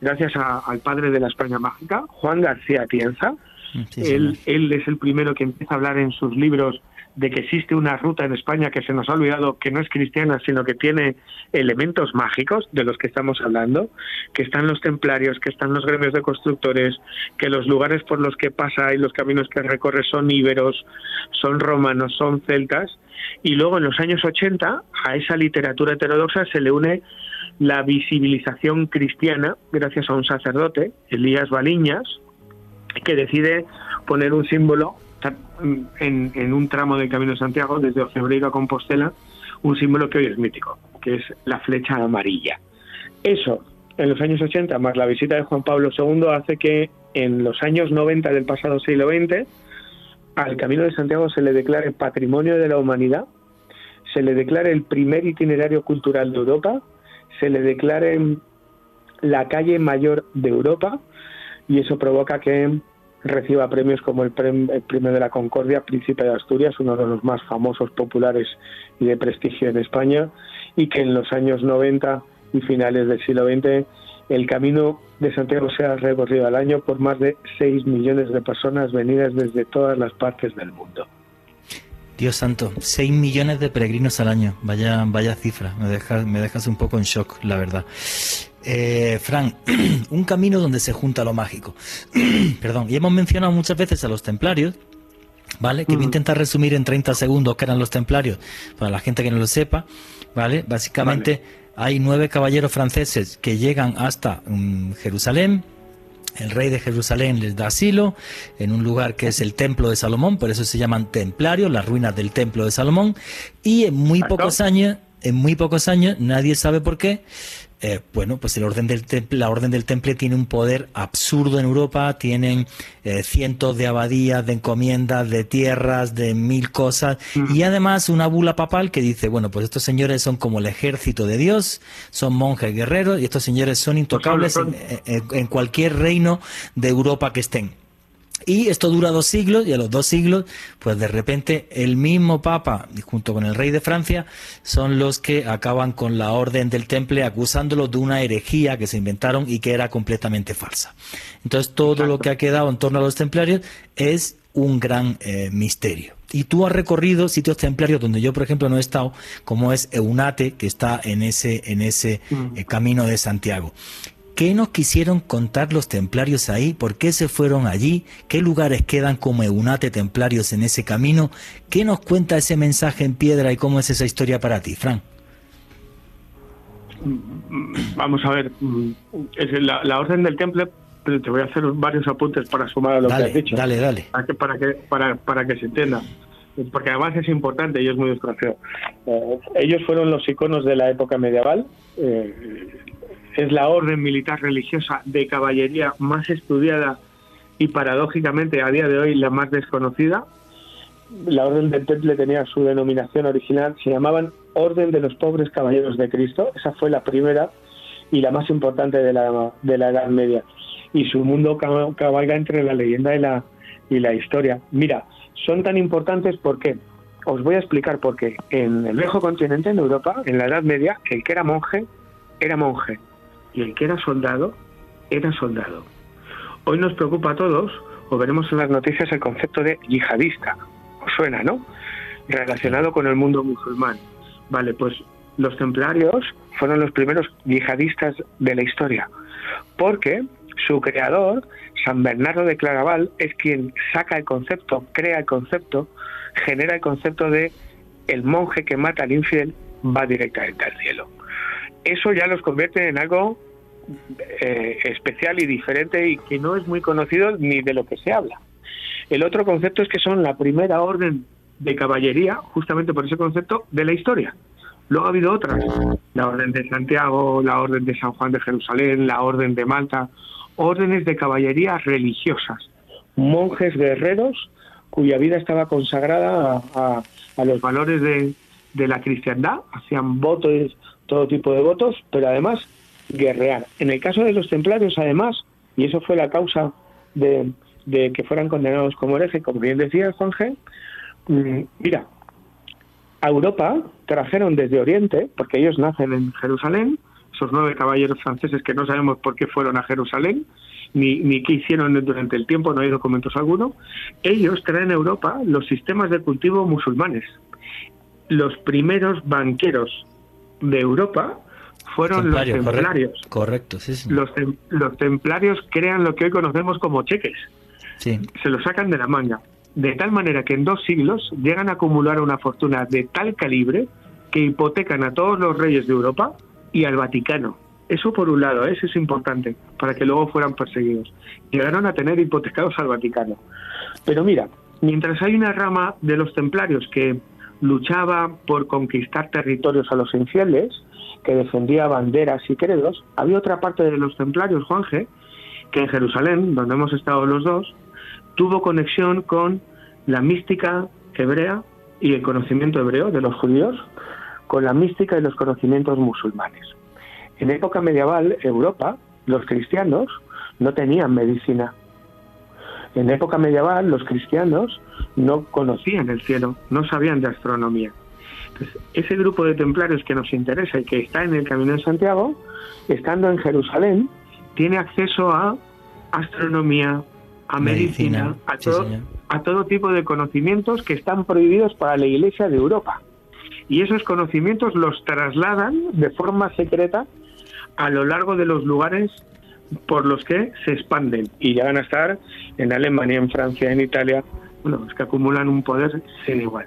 gracias al padre de la España mágica, Juan García Tienza. él, él es el primero que empieza a hablar en sus libros de que existe una ruta en España que se nos ha olvidado que no es cristiana, sino que tiene elementos mágicos de los que estamos hablando, que están los templarios, que están los gremios de constructores, que los lugares por los que pasa y los caminos que recorre son íberos, son romanos, son celtas, y luego en los años 80 a esa literatura heterodoxa se le une la visibilización cristiana gracias a un sacerdote, Elías Baliñas, que decide poner un símbolo en, un tramo del Camino de Santiago, desde Ocebreiro a Compostela, un símbolo que hoy es mítico, que es la flecha amarilla. Eso, en los años 80, más la visita de Juan Pablo II, hace que en los años 90 del pasado siglo XX, al Camino de Santiago se le declare Patrimonio de la Humanidad, se le declare el primer itinerario cultural de Europa, se le declare la calle mayor de Europa, y eso provoca que reciba premios como el, Premio de la Concordia, Príncipe de Asturias, uno de los más famosos, populares y de prestigio en España, y que en los años 90 y finales del siglo XX el camino de Santiago sea recorrido al año por más de 6 millones de personas venidas desde todas las partes del mundo. Dios santo, 6 millones de peregrinos al año, vaya, vaya cifra, me dejas, me dejas un poco en shock, la verdad. Eh, Fran, un camino donde se junta lo mágico. Perdón, y hemos mencionado muchas veces a los templarios, ¿vale? Que voy a intentar resumir en 30 segundos qué eran los templarios, para la gente que no lo sepa, ¿vale? Básicamente hay nueve caballeros franceses que llegan hasta mm, Jerusalén, el rey de Jerusalén les da asilo en un lugar que es el templo de Salomón, por eso se llaman templarios, las ruinas del templo de Salomón, y en muy pocos años, en muy pocos años, nadie sabe por qué, eh, bueno, pues el orden del temple, la orden del temple tiene un poder absurdo en Europa, tienen eh, cientos de abadías, de encomiendas, de tierras, de mil cosas, y además una bula papal que dice, bueno, pues estos señores son como el ejército de Dios, son monjes guerreros, y estos señores son intocables en cualquier reino de Europa que estén. Y esto dura dos siglos y a los dos siglos, pues de repente el mismo Papa, junto con el rey de Francia, son los que acaban con la orden del temple acusándolo de una herejía que se inventaron y que era completamente falsa. Entonces todo lo que ha quedado en torno a los templarios es un gran eh, misterio. Y tú has recorrido sitios templarios donde yo, por ejemplo, no he estado, como es Eunate, que está en ese, en ese mm. eh, camino de Santiago. ¿Qué nos quisieron contar los templarios ahí? ¿Por qué se fueron allí? ¿Qué lugares quedan como eunate templarios en ese camino? ¿Qué nos cuenta ese mensaje en piedra y cómo es esa historia para ti, Fran? Vamos a ver, la, orden del temple, pero te voy a hacer varios apuntes para sumar a lo que has dicho. Dale, dale. Para que, para que, para, para que se entienda porque además es importante y es muy desconocido. Eh, ellos fueron los iconos de la época medieval. Eh, es la orden militar religiosa de caballería más estudiada y paradójicamente a día de hoy la más desconocida. La orden del Temple tenía su denominación original, se llamaban Orden de los Pobres Caballeros de Cristo, esa fue la primera y la más importante de la, de la Edad Media. Y su mundo cabalga entre la leyenda y la, y la historia. Mira, son tan importantes porque os voy a explicar por qué. En el viejo continente, en Europa, en la Edad Media, el que era monje, era monje y el que era soldado era soldado. Hoy nos preocupa a todos, o veremos en las noticias el concepto de yihadista. ¿Os suena, no? Relacionado con el mundo musulmán. Vale, pues los templarios fueron los primeros yihadistas de la historia, porque su creador, San Bernardo de Claraval, es quien saca el concepto, crea el concepto, genera el concepto de el monje que mata al infiel va directamente al cielo. Eso ya los convierte en algo eh, especial y diferente y que no es muy conocido ni de lo que se habla. El otro concepto es que son la primera orden de caballería, justamente por ese concepto, de la historia. Luego ha habido otras, la Orden de Santiago, la Orden de San Juan de Jerusalén, la Orden de Malta, órdenes de caballería religiosas, monjes guerreros cuya vida estaba consagrada a, los valores de, de, la cristiandad, hacían votos, todo tipo de votos, pero además guerrear. En el caso de los templarios, además, y eso fue la causa de, de que fueran condenados como hereje, como bien decía Juan G., mm, mira, a Europa trajeron desde Oriente, porque ellos nacen en Jerusalén, esos nueve caballeros franceses que no sabemos por qué fueron a Jerusalén, ni, ni qué hicieron durante el tiempo, no hay documentos alguno, ellos traen a Europa los sistemas de cultivo musulmanes. Los primeros banqueros de Europa fueron los templarios. Correcto, sí, sí. Los, los templarios crean lo que hoy conocemos como cheques. Sí. Se lo sacan de la manga de tal manera que en dos siglos llegan a acumular una fortuna de tal calibre que hipotecan a todos los reyes de Europa y al Vaticano. Eso por un lado, ¿eh? eso es importante, para que luego fueran perseguidos. Llegaron a tener hipotecados al Vaticano. Pero mira, mientras hay una rama de los templarios que luchaba por conquistar territorios a los infieles, que defendía banderas y credos, había otra parte de los templarios, Juanje, que en Jerusalén, donde hemos estado los dos, tuvo conexión con la mística hebrea y el conocimiento hebreo de los judíos, con la mística y los conocimientos musulmanes. En época medieval, Europa, los cristianos no tenían medicina. En época medieval, los cristianos no conocían el cielo, no sabían de astronomía. ese grupo de templarios que nos interesa y que está en el Camino de Santiago, estando en Jerusalén, tiene acceso a astronomía, a medicina, a, todo, a todo tipo de conocimientos que están prohibidos para la Iglesia de Europa. Y esos conocimientos los trasladan de forma secreta a lo largo de los lugares por los que se expanden y llegan a estar en Alemania, en Francia, en Italia, bueno, es que acumulan un poder sin igual.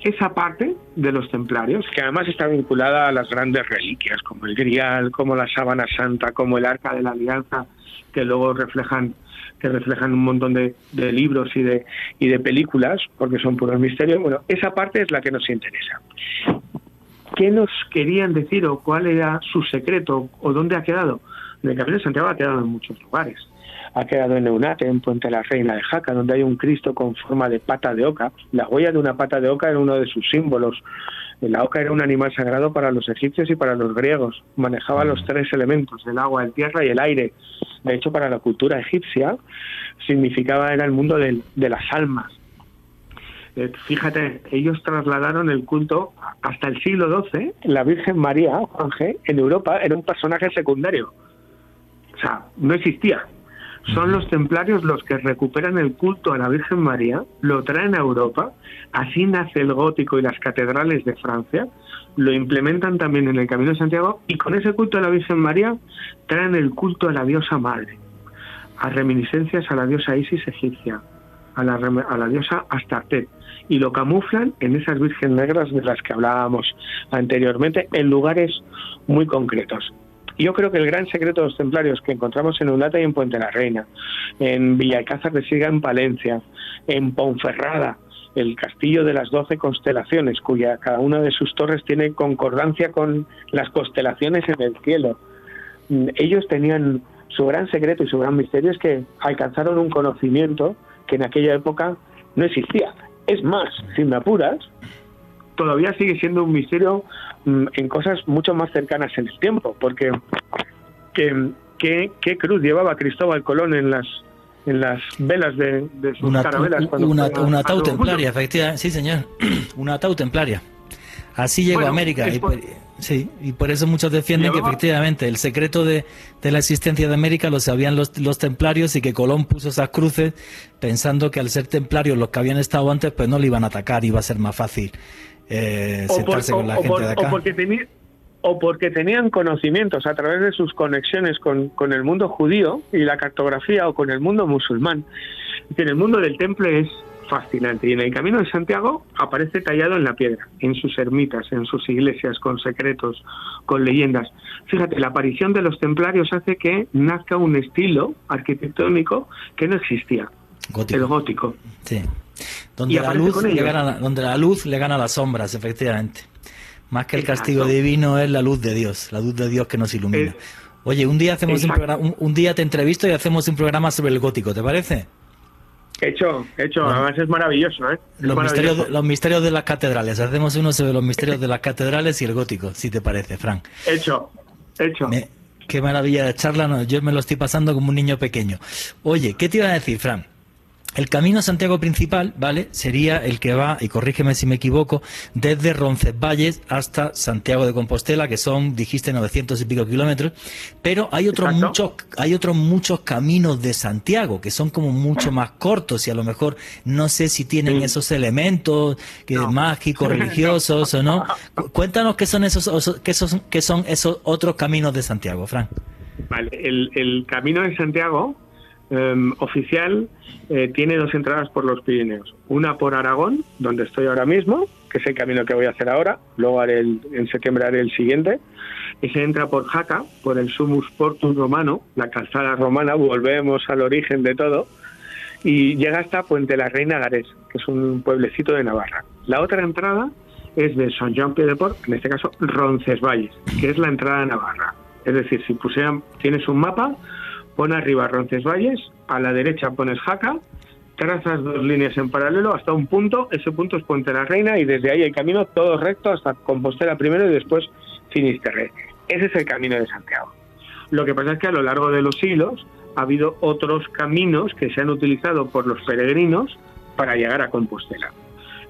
Esa parte de los templarios, que además está vinculada a las grandes reliquias, como el Grial, como la Sábana Santa, como el Arca de la Alianza, que luego reflejan que reflejan un montón de, libros y de, y de películas, porque son puros misterios. Bueno, esa parte es la que nos interesa. ¿Qué nos querían decir o cuál era su secreto o dónde ha quedado? El Camino de Santiago ha quedado en muchos lugares. Ha quedado en Eunate, en Puente la Reina de Jaca, donde hay un Cristo con forma de pata de oca. La huella de una pata de oca era uno de sus símbolos la oca era un animal sagrado para los egipcios y para los griegos. Manejaba los tres elementos, el agua, el tierra y el aire. De hecho, para la cultura egipcia significaba, era el mundo de, las almas. Eh, fíjate, ellos trasladaron el culto hasta el siglo XII. La Virgen María, G., en Europa era un personaje secundario. O sea, no existía. Son los templarios los que recuperan el culto a la Virgen María, lo traen a Europa, así nace el gótico y las catedrales de Francia, lo implementan también en el Camino de Santiago y con ese culto a la Virgen María traen el culto a la diosa madre, a reminiscencias a la diosa Isis egipcia, a la, a la diosa Astarte, y lo camuflan en esas virgen negras de las que hablábamos anteriormente en lugares muy concretos. Yo creo que el gran secreto de los templarios que encontramos en Ulata y en Puente la Reina, en Villalcázar de Siga en Palencia, en Ponferrada, el castillo de las doce constelaciones, cuya cada una de sus torres tiene concordancia con las constelaciones en el cielo. Mm, ellos tenían su gran secreto y su gran misterio es que alcanzaron un conocimiento que en aquella época no existía. Es más, si me apuras, todavía sigue siendo un misterio mm, en cosas mucho más cercanas en el tiempo, porque ¿qué, qué, cruz llevaba Cristóbal Colón en las en las velas de, sus una, carabelas? una, una tau templaria, efectivamente, sí señor, una tau templaria. Así llegó a América. Y, sí, y por eso muchos defienden que efectivamente el secreto de, de, la existencia de América lo sabían los, los, templarios y que Colón puso esas cruces pensando que al ser templarios los que habían estado antes pues no le iban a atacar, iba a ser más fácil eh, sentarse con la gente de acá. O porque, o porque tenían conocimientos a través de sus conexiones con, con el mundo judío y la cartografía o con el mundo musulmán. Es el mundo del temple es fascinante y en el Camino de Santiago aparece tallado en la piedra, en sus ermitas, en sus iglesias, con secretos, con leyendas. Fíjate, la aparición de los templarios hace que nazca un estilo arquitectónico que no existía, el gótico. Sí. Donde la, luz le gana, donde la luz le gana las sombras, efectivamente. Más que el castigo divino es la luz de Dios, la luz de Dios que nos ilumina. Oye, un día hacemos un, programa, un, día te entrevisto y hacemos un programa sobre el gótico, ¿te parece? Hecho, hecho, además es maravilloso, ¿eh? los, Misterios, de, los misterios de las catedrales, hacemos uno sobre los misterios de las catedrales y el gótico, si te parece, Frank. Hecho, hecho. qué maravilla de charla, no, yo me lo estoy pasando como un niño pequeño. Oye, ¿qué te iba a decir, Frank? El camino Santiago principal, ¿vale? Sería el que va, y corrígeme si me equivoco, desde Roncesvalles hasta Santiago de Compostela, que son, dijiste, 900 y pico kilómetros, pero hay otros muchos, hay otros muchos caminos de Santiago que son como mucho más cortos y a lo mejor no sé si tienen esos elementos que mágicos, religiosos o no. Cuéntanos qué son esos, qué son, qué son esos otros caminos de Santiago, Fran. Vale, el, el camino de Santiago Em, oficial eh, tiene dos entradas por los Pirineos. Una por Aragón, donde estoy ahora mismo, que es el camino que voy a hacer ahora. Luego haré en septiembre haré el siguiente. Y se entra por Jaca, por el Sumus Portus Romano, la calzada romana. Volvemos al origen de todo. Y llega hasta Puente la Reina Garés, que es un pueblecito de Navarra. La otra entrada es de San Jean Pied de Port, en este caso Roncesvalles, que es la entrada a Navarra. Es decir, si pusieran, tienes un mapa, pon arriba Roncesvalles, a la derecha pones Jaca, trazas dos líneas en paralelo hasta un punto, ese punto es Puente la Reina y desde ahí el camino todo recto hasta Compostela primero y después Finisterre. Ese es el camino de Santiago. Lo que pasa es que a lo largo de los siglos ha habido otros caminos que se han utilizado por los peregrinos para llegar a Compostela.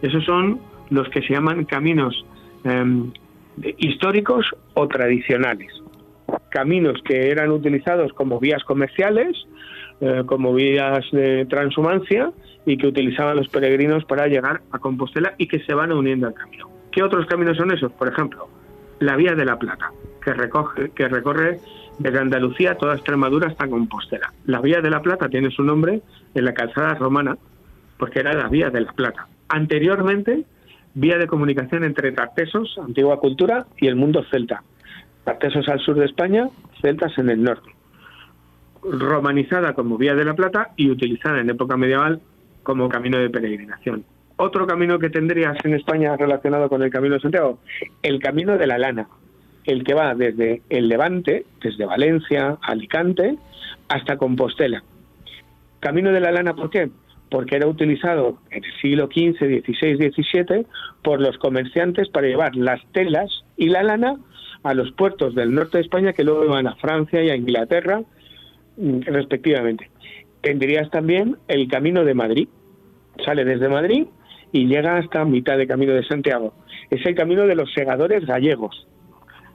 Esos son los que se llaman caminos em, históricos o tradicionales caminos que eran utilizados como vías comerciales, eh, como vías de transhumancia y que utilizaban los peregrinos para llegar a Compostela y que se van uniendo al camino. ¿Qué otros caminos son esos? Por ejemplo, la Vía de la Plata, que, recorre desde Andalucía toda Extremadura hasta Compostela. La Vía de la Plata tiene su nombre en la calzada romana porque era la Vía de la Plata. Anteriormente, vía de comunicación entre Tartesos, antigua cultura, y el mundo celta. Tartesos al sur de España, celtas en el norte. Romanizada como Vía de la Plata y utilizada en época medieval como camino de peregrinación. Otro camino que tendrías en España relacionado con el Camino de Santiago, el Camino de la Lana, el que va desde el Levante, desde Valencia, Alicante, hasta Compostela. Camino de la Lana, ¿por qué? Porque era utilizado en el siglo XV, XVI, XVII por los comerciantes para llevar las telas y la lana a los puertos del norte de España que luego iban a Francia y a Inglaterra, mm, respectivamente. Tendrías también el camino de Madrid. Sale desde Madrid y llega hasta mitad de camino de Santiago. Es el camino de los segadores gallegos.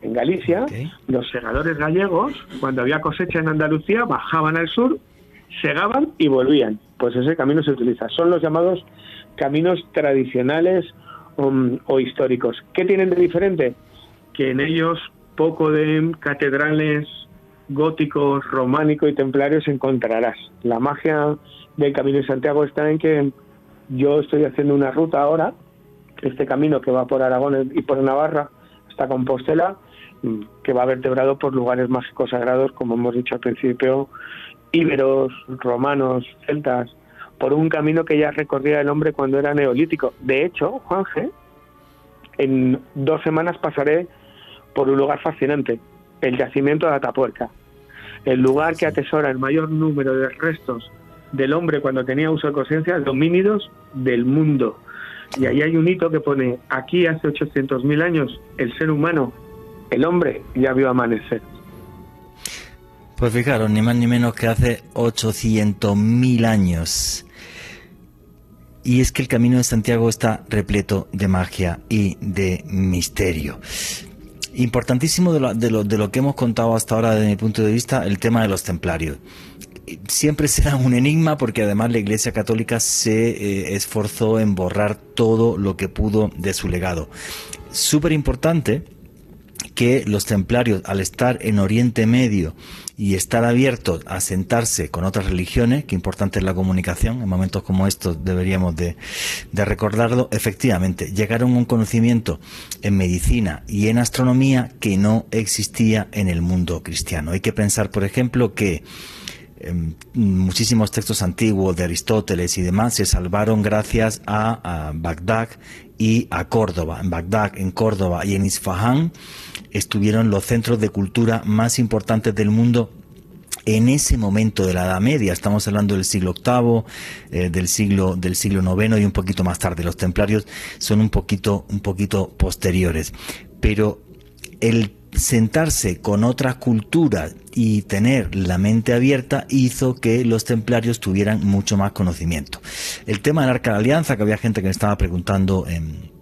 En Galicia, los segadores gallegos, cuando había cosecha en Andalucía, bajaban al sur, segaban y volvían. Pues ese camino se utiliza. Son los llamados caminos tradicionales um, o históricos. ¿Qué tienen de diferente? Que en ellos poco de catedrales góticos, románicos y templarios encontrarás. La magia del Camino de Santiago está en que yo estoy haciendo una ruta ahora, este camino que va por Aragón y por Navarra hasta Compostela, que va vertebrado por lugares mágicos sagrados, como hemos dicho al principio, íberos, romanos, celtas, por un camino que ya recorría el hombre cuando era neolítico. De hecho, Juanje, en dos semanas pasaré por un lugar fascinante, el yacimiento de Atapuerca, el lugar que atesora el mayor número de restos del hombre cuando tenía uso de conciencia, domínidos del mundo. Y ahí hay un hito que pone, aquí hace 800.000 años el ser humano, el hombre, ya vio amanecer. Pues fijaros, ni más ni menos que hace 800.000 años. Y es que el camino de Santiago está repleto de magia y de misterio. Importantísimo de lo, de, lo, de lo que hemos contado hasta ahora desde mi punto de vista, el tema de los templarios siempre será un enigma porque además la Iglesia Católica se eh, esforzó en borrar todo lo que pudo de su legado. Súper importante que los templarios, al estar en Oriente Medio y estar abiertos a sentarse con otras religiones, que importante es la comunicación, en momentos como estos deberíamos de, recordarlo, efectivamente, llegaron a un conocimiento en medicina y en astronomía que no existía en el mundo cristiano. Hay que pensar, por ejemplo, que em, muchísimos textos antiguos de Aristóteles y demás se salvaron gracias a Bagdad y a Córdoba. En Bagdad, en Córdoba y en Isfahán estuvieron los centros de cultura más importantes del mundo en ese momento de la Edad Media, estamos hablando del siglo VIII, eh, del siglo del siglo IX y un poquito más tarde. Los templarios son un poquito un poquito posteriores, pero el sentarse con otras culturas y tener la mente abierta hizo que los templarios tuvieran mucho más conocimiento. El tema del Arca de la Alianza, que había gente que me estaba preguntando en,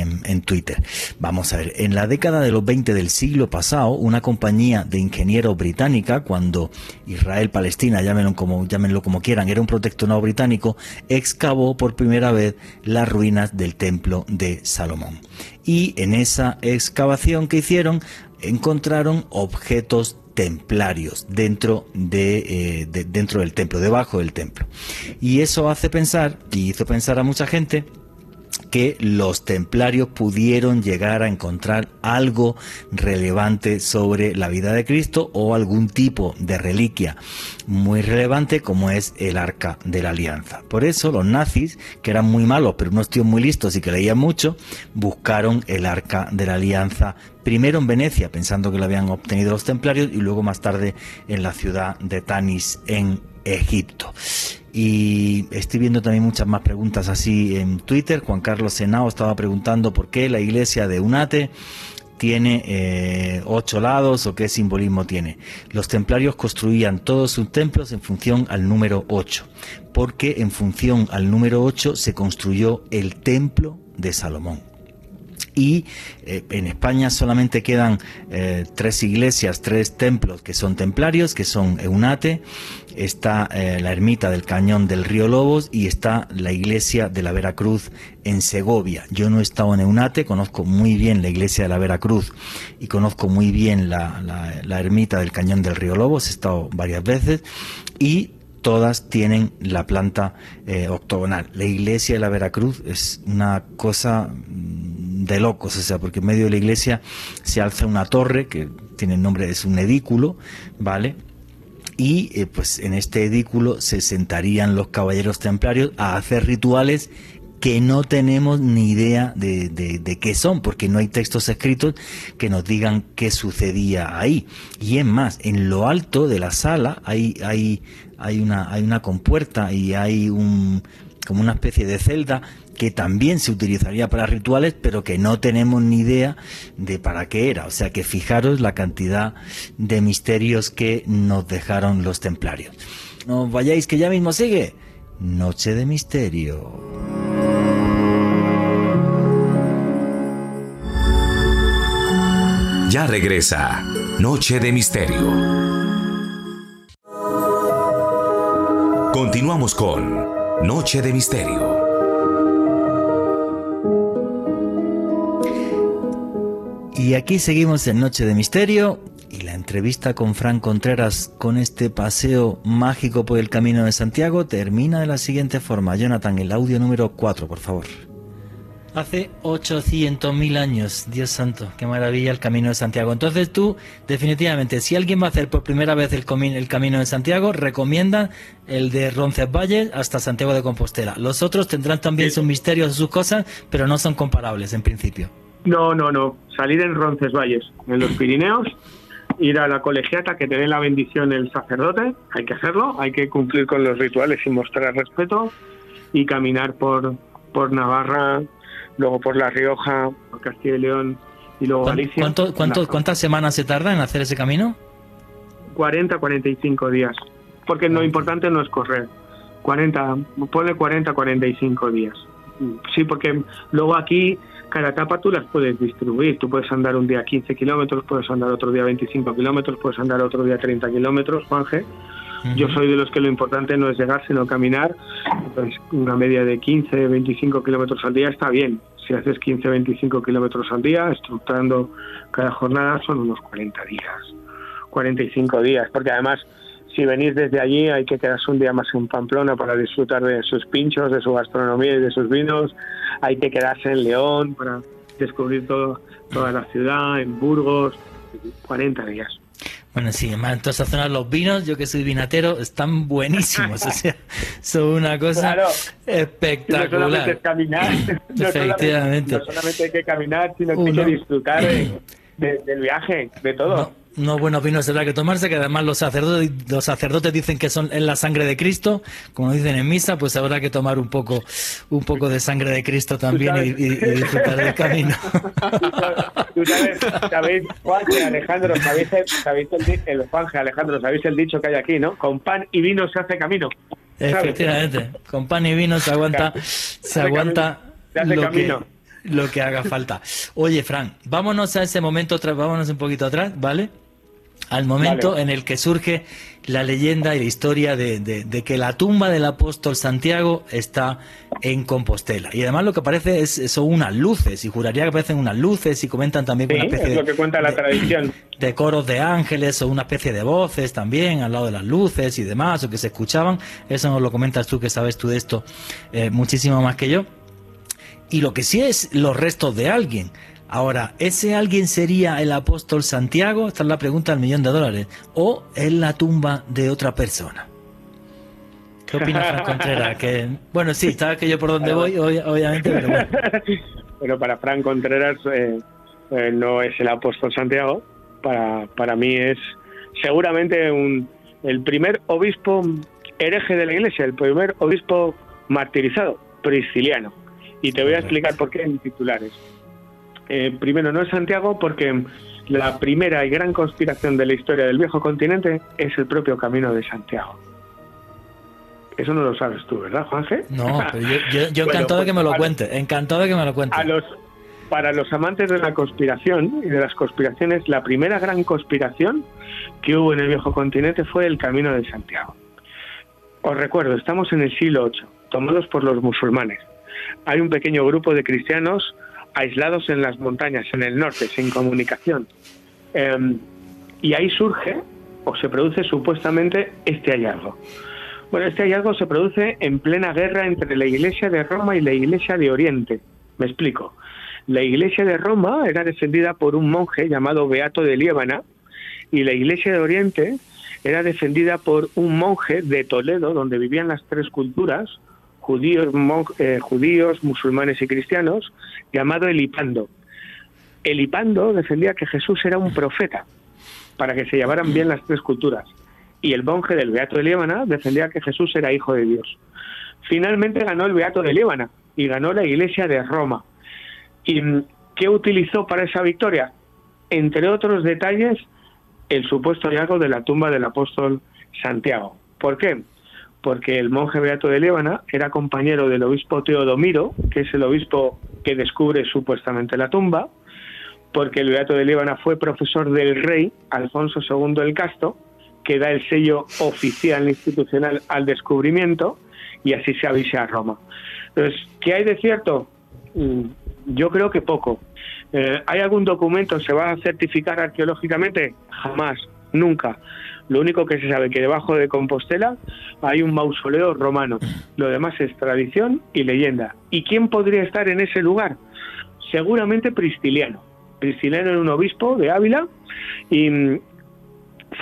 en, Twitter. Vamos a ver, en la década de los 20 del siglo pasado, una compañía de ingenieros británica, cuando Israel-Palestina, llámenlo como, llámenlo como quieran, era un protectorado británico, excavó por primera vez las ruinas del templo de Salomón. Y en esa excavación que hicieron, encontraron objetos templarios dentro de, eh, dentro del templo, debajo del templo. Y eso hace pensar, y hizo pensar a mucha gente, que los templarios pudieron llegar a encontrar algo relevante sobre la vida de Cristo o algún tipo de reliquia muy relevante como es el arca de la alianza. Por eso los nazis, que eran muy malos pero unos tíos muy listos y que leían mucho, buscaron el arca de la alianza primero en Venecia pensando que lo habían obtenido los templarios y luego más tarde en la ciudad de Tanis en Egipto. Y estoy viendo también muchas más preguntas así en Twitter. Juan Carlos Senao estaba preguntando por qué la iglesia de Unate tiene eh, ocho lados o qué simbolismo tiene. Los templarios construían todos sus templos en función al número 8, porque en función al número 8 se construyó el templo de Salomón y eh, en España solamente quedan eh, tres iglesias, tres templos que son templarios, que son Eunate, está eh, la ermita del Cañón del Río Lobos y está la iglesia de la Veracruz en Segovia. Yo no he estado en Eunate, conozco muy bien la iglesia de la Veracruz y conozco muy bien la, la ermita del Cañón del Río Lobos, he estado varias veces y todas tienen la planta octogonal. La iglesia de la Veracruz es una cosa de locos, o sea, porque en medio de la iglesia se alza una torre que tiene el nombre, es un edículo, ¿vale? Y eh, pues en este edículo se sentarían los caballeros templarios a hacer rituales que no tenemos ni idea de, de, qué son, porque no hay textos escritos que nos digan qué sucedía ahí. Y es más, en lo alto de la sala hay, hay, hay, una, hay una compuerta y hay un, como una especie de celda que también se utilizaría para rituales, pero que no tenemos ni idea de para qué era. O sea que fijaros la cantidad de misterios que nos dejaron los templarios. No vayáis que ya mismo sigue. Noche de misterio. Ya regresa. Noche de misterio. Continuamos con Noche de misterio. Y aquí seguimos en Noche de Misterio y la entrevista con Fran Contreras con este paseo mágico por el Camino de Santiago termina de la siguiente forma. Jonathan, el audio número 4, por favor. Hace 800.000 años, Dios santo, qué maravilla el Camino de Santiago. Entonces tú, definitivamente, si alguien va a hacer por primera vez el, el Camino de Santiago, recomienda el de Roncesvalles hasta Santiago de Compostela. Los otros tendrán también sus misterios, sus cosas, pero no son comparables en principio. No, no, no. Salir en Roncesvalles, en los Pirineos, ir a la colegiata que te dé la bendición el sacerdote, hay que hacerlo, hay que cumplir con los rituales y mostrar respeto y caminar por, por Navarra, luego por La Rioja, por Castilla y León y luego Galicia. ¿cuánto, ¿Cuántas semanas se tarda en hacer ese camino? 40, 45 días, porque lo importante no es correr. 40, ponle 40, 45 días. Sí, porque luego aquí cada etapa tú las puedes distribuir. Tú puedes andar un día 15 kilómetros, puedes andar otro día 25 kilómetros, puedes andar otro día 30 kilómetros, Juanje. Yo soy de los que lo importante no es llegar, sino caminar. Pues una media de 15, 25 kilómetros al día está bien. Si haces 15-25 kilómetros al día, estructurando cada jornada, son unos 40 días, 45 días, porque además si venís desde allí hay que quedarse un día más en Pamplona para disfrutar de sus pinchos, de su gastronomía y de sus vinos. Hay que quedarse en León para descubrir todo, toda la ciudad, en Burgos, 40 días. Bueno, sí, además en toda esa zona los vinos, yo que soy vinatero, están buenísimos. o sea, son una cosa espectacular. No solamente caminar, Efectivamente. No solamente, hay que caminar, sino que hay que disfrutar del viaje, de todo no buenos vinos tendrá que tomarse, que además los sacerdotes, los sacerdotes dicen que son en la sangre de Cristo, como dicen en misa, pues habrá que tomar un poco, un poco de sangre de Cristo también y, disfrutar del camino. Tú sabes, sabéis, Juan Alejandro, sabéis, sabéis el, Juan Alejandro, sabéis el dicho que hay aquí, ¿no? Con pan y vino se hace camino. Efectivamente, con pan y vino se aguanta, se aguanta se hace camino lo que haga falta. Oye, Fran, vámonos a ese momento, vámonos un poquito atrás, ¿vale? Al momento en el que surge la leyenda y la historia de, que la tumba del apóstol Santiago está en Compostela. Y además lo que aparece es, son unas luces, y juraría que aparecen unas luces y comentan también una especie es lo que cuenta la tradición. de coros de ángeles o una especie de voces también al lado de las luces y demás, o que se escuchaban. Eso nos lo comentas tú, que sabes tú de esto eh, muchísimo más que yo. Y lo que sí es los restos de alguien. Ahora, ¿ese alguien sería el apóstol Santiago? Esta es la pregunta del millón de dólares. ¿O es la tumba de otra persona? ¿Qué opina Fran Contreras? Que, bueno, sí, sabes que yo por donde voy, obviamente, pero bueno. Pero para Fran Contreras eh, eh, no es el apóstol Santiago. Para, para mí es seguramente un, el primer obispo hereje de la iglesia, el primer obispo martirizado, prisciliano. Y te voy a explicar por qué en titulares. Eh, primero, no es Santiago porque la primera y gran conspiración de la historia del viejo continente es el propio camino de Santiago. Eso no lo sabes tú, ¿verdad, Juanje? No, pero yo, encantado de que me lo cuente, encantado de que me lo cuente. A los, para los amantes de la conspiración y de las conspiraciones, la primera gran conspiración que hubo en el viejo continente fue el camino de Santiago. Os recuerdo, estamos en el siglo VIII, tomados por los musulmanes. Hay un pequeño grupo de cristianos aislados en las montañas, en el norte, sin comunicación. Em, y ahí surge o se produce supuestamente este hallazgo. Bueno, este hallazgo se produce en plena guerra entre la Iglesia de Roma y la Iglesia de Oriente. Me explico. La Iglesia de Roma era defendida por un monje llamado Beato de Liébana y la Iglesia de Oriente era defendida por un monje de Toledo, donde vivían las tres culturas, judíos, eh, judíos, musulmanes y cristianos, llamado Elipando. Elipando defendía que Jesús era un profeta, para que se llevaran bien las tres culturas. Y el monje del Beato de Líbana defendía que Jesús era hijo de Dios. Finalmente ganó el Beato de Líbana y ganó la iglesia de Roma. ¿Y qué utilizó para esa victoria? Entre otros detalles, el supuesto hallazgo de la tumba del apóstol Santiago. ¿Por qué? Porque el monje Beato de Líbana era compañero del obispo Teodomiro, que es el obispo que descubre supuestamente la tumba, porque el Beato de Líbana fue profesor del rey Alfonso II el Casto, que da el sello oficial institucional al descubrimiento, y así se avisa a Roma. Entonces, ¿qué hay de cierto? Mm, yo creo que poco. Eh, ¿Hay algún documento? ¿Se va a certificar arqueológicamente? Jamás, nunca. Lo único que se sabe que debajo de Compostela hay un mausoleo romano. Lo demás es tradición y leyenda. ¿Y quién podría estar en ese lugar? Seguramente Pristiliano. Pristiliano era un obispo de Ávila y mm,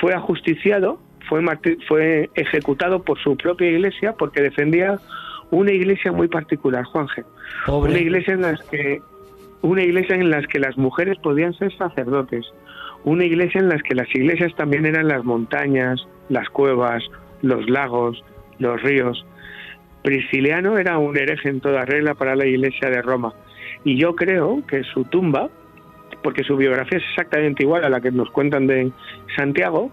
fue ajusticiado, fue, fue ejecutado por su propia iglesia porque defendía una iglesia muy particular, Juanje. Una iglesia en las que una iglesia en las que las mujeres podían ser sacerdotes, una iglesia en la que las iglesias también eran las montañas, las cuevas, los lagos, los ríos. Prisciliano era un hereje en toda regla para la iglesia de Roma. Y yo creo que su tumba, porque su biografía es exactamente igual a la que nos cuentan de Santiago,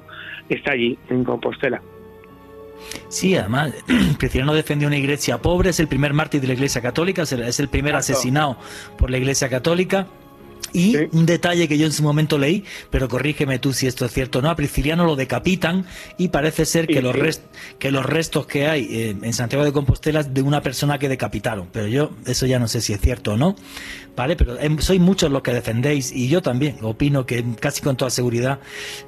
está allí, en Compostela. Sí, además, Prisciliano defendió una iglesia pobre, es el primer mártir de la iglesia católica, es el primer asesinado por la iglesia católica Y un detalle que yo en su momento leí, pero corrígeme tú si esto es cierto o no, a Prisciliano lo decapitan y parece ser que, los, que los restos que hay eh, en Santiago de Compostela es de una persona que decapitaron, pero yo eso ya no sé si es cierto o no, ¿vale? Pero em, sois muchos los que defendéis y yo también opino que casi con toda seguridad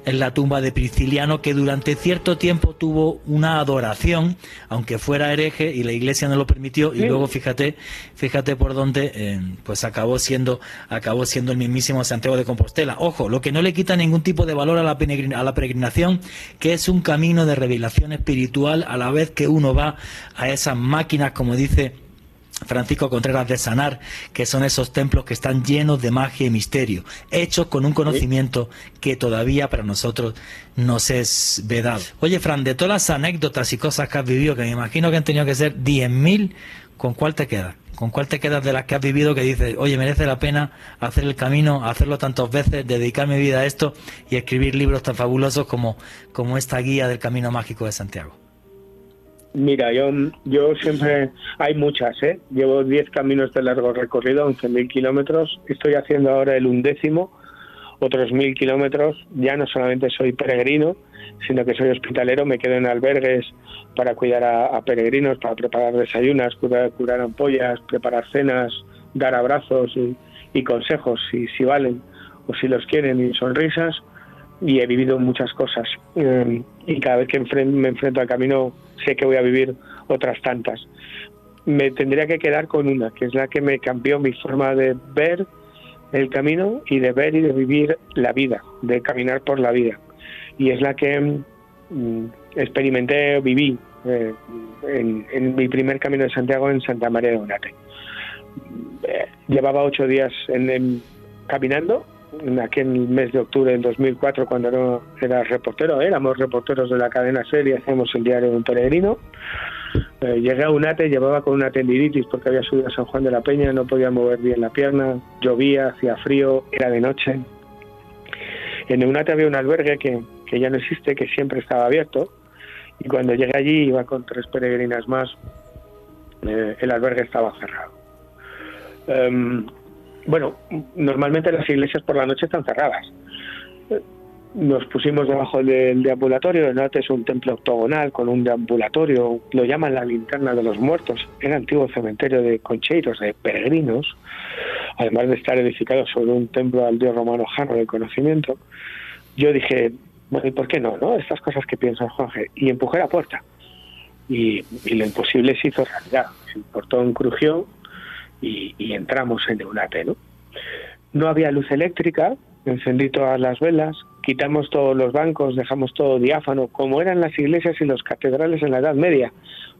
es la tumba de Prisciliano que durante cierto tiempo tuvo una adoración, aunque fuera hereje y la iglesia no lo permitió y luego fíjate, fíjate por dónde eh, pues acabó siendo acabó siendo el mismísimo Santiago de Compostela. Ojo, lo que no le quita ningún tipo de valor a la, a la peregrinación, que es un camino de revelación espiritual a la vez que uno va a esas máquinas, como dice Francisco Contreras de Sanar, que son esos templos que están llenos de magia y misterio, hechos con un conocimiento que todavía para nosotros nos es vedado. Oye, Fran, de todas las anécdotas y cosas que has vivido, que me imagino que han tenido que ser 10.000, ¿con cuál te quedas? ¿Con cuál te quedas de las que has vivido que dices, oye, merece la pena hacer el camino, hacerlo tantas veces, dedicar mi vida a esto y escribir libros tan fabulosos como, como esta guía del Camino Mágico de Santiago? Mira, yo, yo siempre, hay muchas, ¿eh? Llevo 10 caminos de largo recorrido, 11.000 kilómetros, estoy haciendo ahora el undécimo, otros 1.000 kilómetros, ya no solamente soy peregrino, sino que soy hospitalero, me quedo en albergues para cuidar a, peregrinos, para preparar desayunas, curar, curar, ampollas, preparar cenas, dar abrazos y, consejos, si, valen o si los quieren, y sonrisas, y he vivido muchas cosas. Eh, y cada vez que me enfrento al camino sé que voy a vivir otras tantas. Me tendría que quedar con una, que es la que me cambió mi forma de ver el camino y de ver y de vivir la vida, de caminar por la vida. Y es la que mm, experimenté, viví eh, en, mi primer camino de Santiago en Santa María de Onate. Eh, llevaba ocho días en, caminando en aquel mes de octubre del 2004 cuando no era reportero, éramos reporteros de la cadena serie, hacemos el diario de un peregrino. Eh, llegué a UNATE, llevaba con una tendinitis porque había subido a San Juan de la Peña, no podía mover bien la pierna, llovía, hacía frío, era de noche. En UNATE había un albergue que, que ya no existe, que siempre estaba abierto, y cuando llegué allí iba con tres peregrinas más, eh, el albergue estaba cerrado. Em, bueno, normalmente las iglesias por la noche están cerradas. Nos pusimos debajo del deambulatorio, el norte es un templo octogonal con un deambulatorio, lo llaman la linterna de los muertos, era antiguo cementerio de concheiros, de peregrinos, además de estar edificado sobre un templo al dios romano Jano del conocimiento. Yo dije, bueno, ¿y por qué no? no? Estas cosas que piensa Jorge. Y empujé la puerta. Y, lo imposible se hizo realidad. El portón crujió, y, entramos en Eunate, ¿no? No había luz eléctrica, encendí todas las velas, quitamos todos los bancos, dejamos todo diáfano, como eran las iglesias y los catedrales en la Edad Media.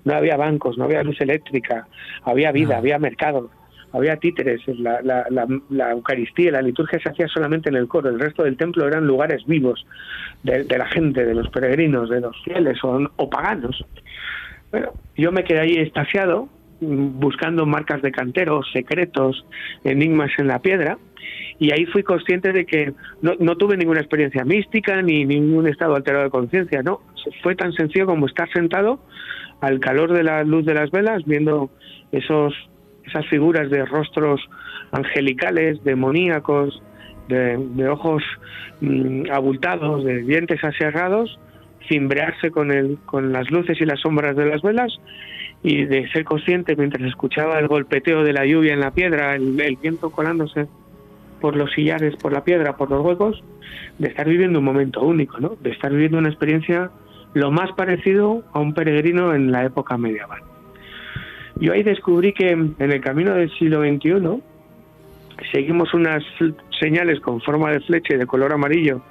No había bancos, no había luz eléctrica, había vida, había mercado, había títeres, la, la, la, Eucaristía, la liturgia se hacía solamente en el coro, el resto del templo eran lugares vivos de, la gente, de los peregrinos, de los fieles o, o paganos. Bueno, yo me quedé ahí estasiado, buscando marcas de canteros, secretos, enigmas en la piedra, y ahí fui consciente de que no, no tuve ninguna experiencia mística ni ningún estado alterado de conciencia, no, fue tan sencillo como estar sentado al calor de la luz de las velas, viendo esos esas figuras de rostros angelicales, demoníacos, de, ojos mm, abultados, de dientes aserrados, cimbrearse con, el, con las luces y las sombras de las velas y de ser consciente mientras escuchaba el golpeteo de la lluvia en la piedra, el, viento colándose por los sillares, por la piedra, por los huecos, de estar viviendo un momento único, ¿no? de estar viviendo una experiencia lo más parecido a un peregrino en la época medieval. Yo ahí descubrí que en el camino del siglo XXI seguimos unas señales con forma de flecha y de color amarillo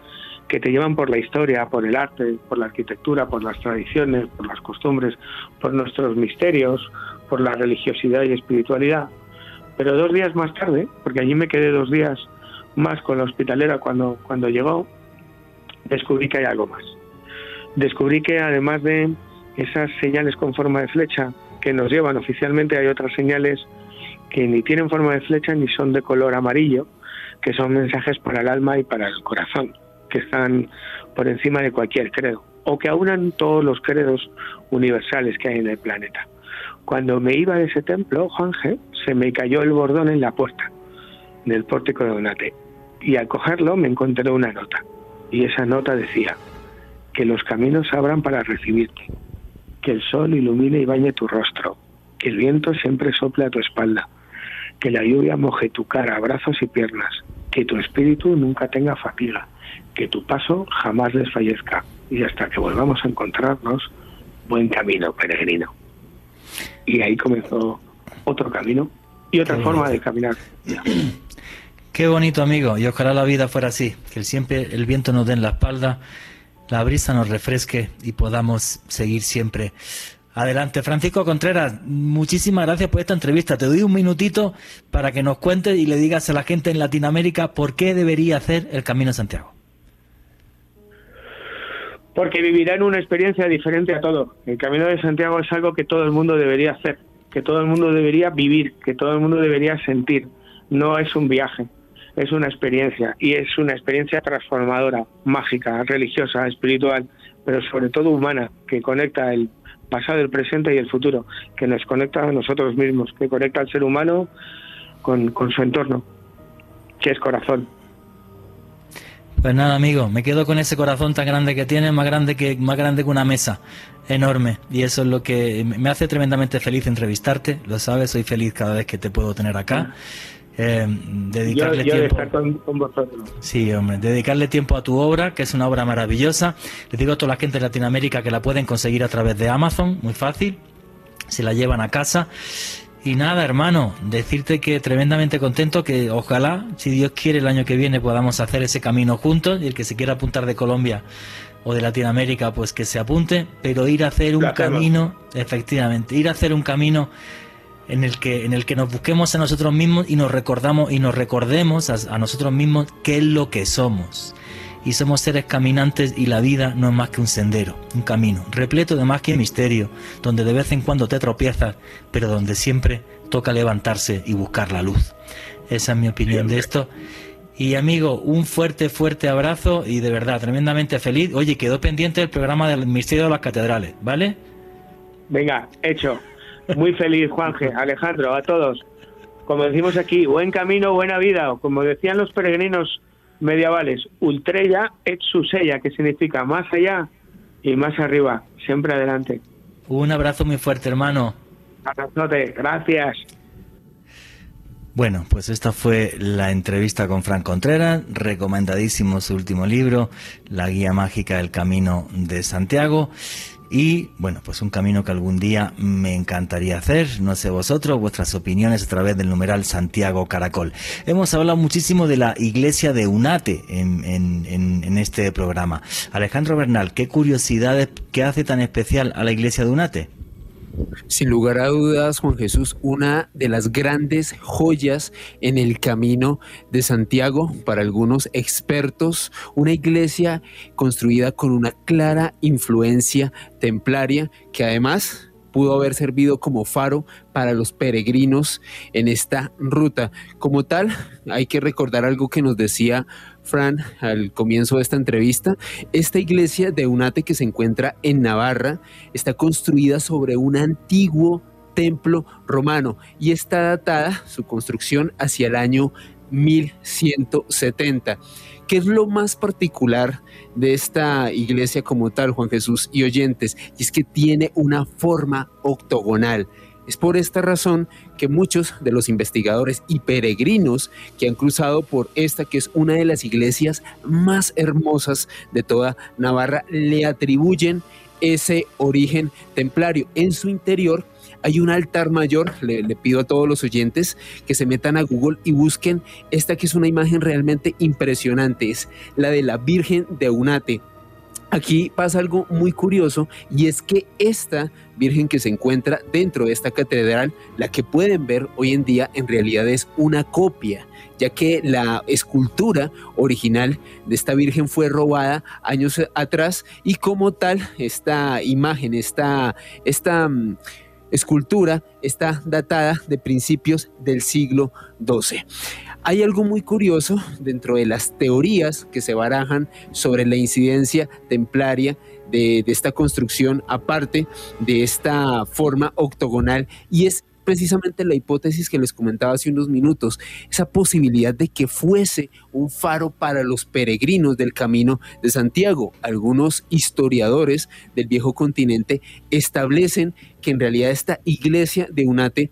que te llevan por la historia, por el arte, por la arquitectura, por las tradiciones, por las costumbres, por nuestros misterios, por la religiosidad y espiritualidad. Pero dos días más tarde, porque allí me quedé dos días más con la hospitalera cuando, cuando llegó, descubrí que hay algo más. Descubrí que además de esas señales con forma de flecha que nos llevan oficialmente, hay otras señales que ni tienen forma de flecha ni son de color amarillo, que son mensajes para el alma y para el corazón que están por encima de cualquier credo o que aunan todos los credos universales que hay en el planeta. Cuando me iba de ese templo, Juanje, se me cayó el bordón en la puerta del pórtico de Donate Y al cogerlo me encontré una nota. Y esa nota decía, que los caminos abran para recibirte, que el sol ilumine y bañe tu rostro, que el viento siempre sople a tu espalda, que la lluvia moje tu cara, brazos y piernas, que tu espíritu nunca tenga fatiga, que tu paso jamás desfallezca y hasta que volvamos a encontrarnos, buen camino, peregrino. Y ahí comenzó otro camino y otra forma de caminar. Qué bonito amigo, y ojalá la vida fuera así, que siempre el viento nos dé en la espalda, la brisa nos refresque y podamos seguir siempre adelante. Francisco Contreras, muchísimas gracias por esta entrevista. Te doy un minutito para que nos cuentes y le digas a la gente en Latinoamérica por qué debería hacer el Camino de Santiago. Porque vivirán una experiencia diferente a todo. El Camino de Santiago es algo que todo el mundo debería hacer, que todo el mundo debería vivir, que todo el mundo debería sentir. No es un viaje, es una experiencia y es una experiencia transformadora, mágica, religiosa, espiritual, pero sobre todo humana, que conecta el pasado, el presente y el futuro, que nos conecta a nosotros mismos, que conecta al ser humano con, con su entorno, que es corazón. Pues nada, amigo, me quedo con ese corazón tan grande que tienes, más grande que más grande que una mesa, enorme. Y eso es lo que me hace tremendamente feliz entrevistarte. Lo sabes, soy feliz cada vez que te puedo tener acá. Eh, dedicarle tiempo. Sí, hombre, dedicarle tiempo a tu obra, que es una obra maravillosa. Les digo a toda la gente de Latinoamérica que la pueden conseguir a través de Amazon, muy fácil. Se la llevan a casa. Y nada, hermano, decirte que tremendamente contento, que ojalá, si Dios quiere, el año que viene podamos hacer ese camino juntos y el que se quiera apuntar de Colombia o de Latinoamérica, pues que se apunte, pero ir a hacer un camino, efectivamente, ir a hacer un camino en el que en el que nos busquemos a nosotros mismos y nos recordamos y nos recordemos a, nosotros mismos qué es lo que somos y somos seres caminantes y la vida no es más que un sendero, un camino, repleto de más que misterio, donde de vez en cuando te tropiezas, pero donde siempre toca levantarse y buscar la luz. Esa es mi opinión de esto. Y amigo, un fuerte, fuerte abrazo y de verdad, tremendamente feliz. Oye, quedó pendiente el programa del Misterio de las Catedrales, ¿vale? Venga, hecho. Muy feliz, Juanje, Alejandro, a todos. Como decimos aquí, buen camino, buena vida. O como decían los peregrinos medievales, ultrella et susella, que significa más allá y más arriba, siempre adelante. Un abrazo muy fuerte, hermano. Abrazote, gracias. Bueno, pues esta fue la entrevista con Frank Contreras, recomendadísimo su último libro, La Guía Mágica del Camino de Santiago. Y bueno, pues un camino que algún día me encantaría hacer. No sé vosotros, vuestras opiniones a través del numeral Santiago Caracol. Hemos hablado muchísimo de la iglesia de Unate en, en, en este programa. Alejandro Bernal, ¿qué curiosidades, qué hace tan especial a la iglesia de Unate? Sin lugar a dudas, Juan Jesús, una de las grandes joyas en el camino de Santiago para algunos expertos, una iglesia construida con una clara influencia templaria que además pudo haber servido como faro para los peregrinos en esta ruta. Como tal, hay que recordar algo que nos decía Fran al comienzo de esta entrevista. Esta iglesia de Unate que se encuentra en Navarra está construida sobre un antiguo templo romano y está datada su construcción hacia el año 1170. ¿Qué es lo más particular de esta iglesia como tal, Juan Jesús y oyentes? Y es que tiene una forma octogonal. Es por esta razón que muchos de los investigadores y peregrinos que han cruzado por esta, que es una de las iglesias más hermosas de toda Navarra, le atribuyen ese origen templario. En su interior hay un altar mayor, le, pido a todos los oyentes que se metan a Google y busquen esta que es una imagen realmente impresionante, es la de la Virgen de Unate. Aquí pasa algo muy curioso y es que esta Virgen que se encuentra dentro de esta catedral, la que pueden ver hoy en día en realidad es una copia, ya que la escultura original de esta Virgen fue robada años atrás y como tal esta imagen, esta, esta mm, escultura está datada de principios del siglo XII. Hay algo muy curioso dentro de las teorías que se barajan sobre la incidencia templaria de, esta construcción, aparte de esta forma octogonal, y es precisamente la hipótesis que les comentaba hace unos minutos, esa posibilidad de que fuese un faro para los peregrinos del camino de Santiago. Algunos historiadores del viejo continente establecen que en realidad esta iglesia de Unate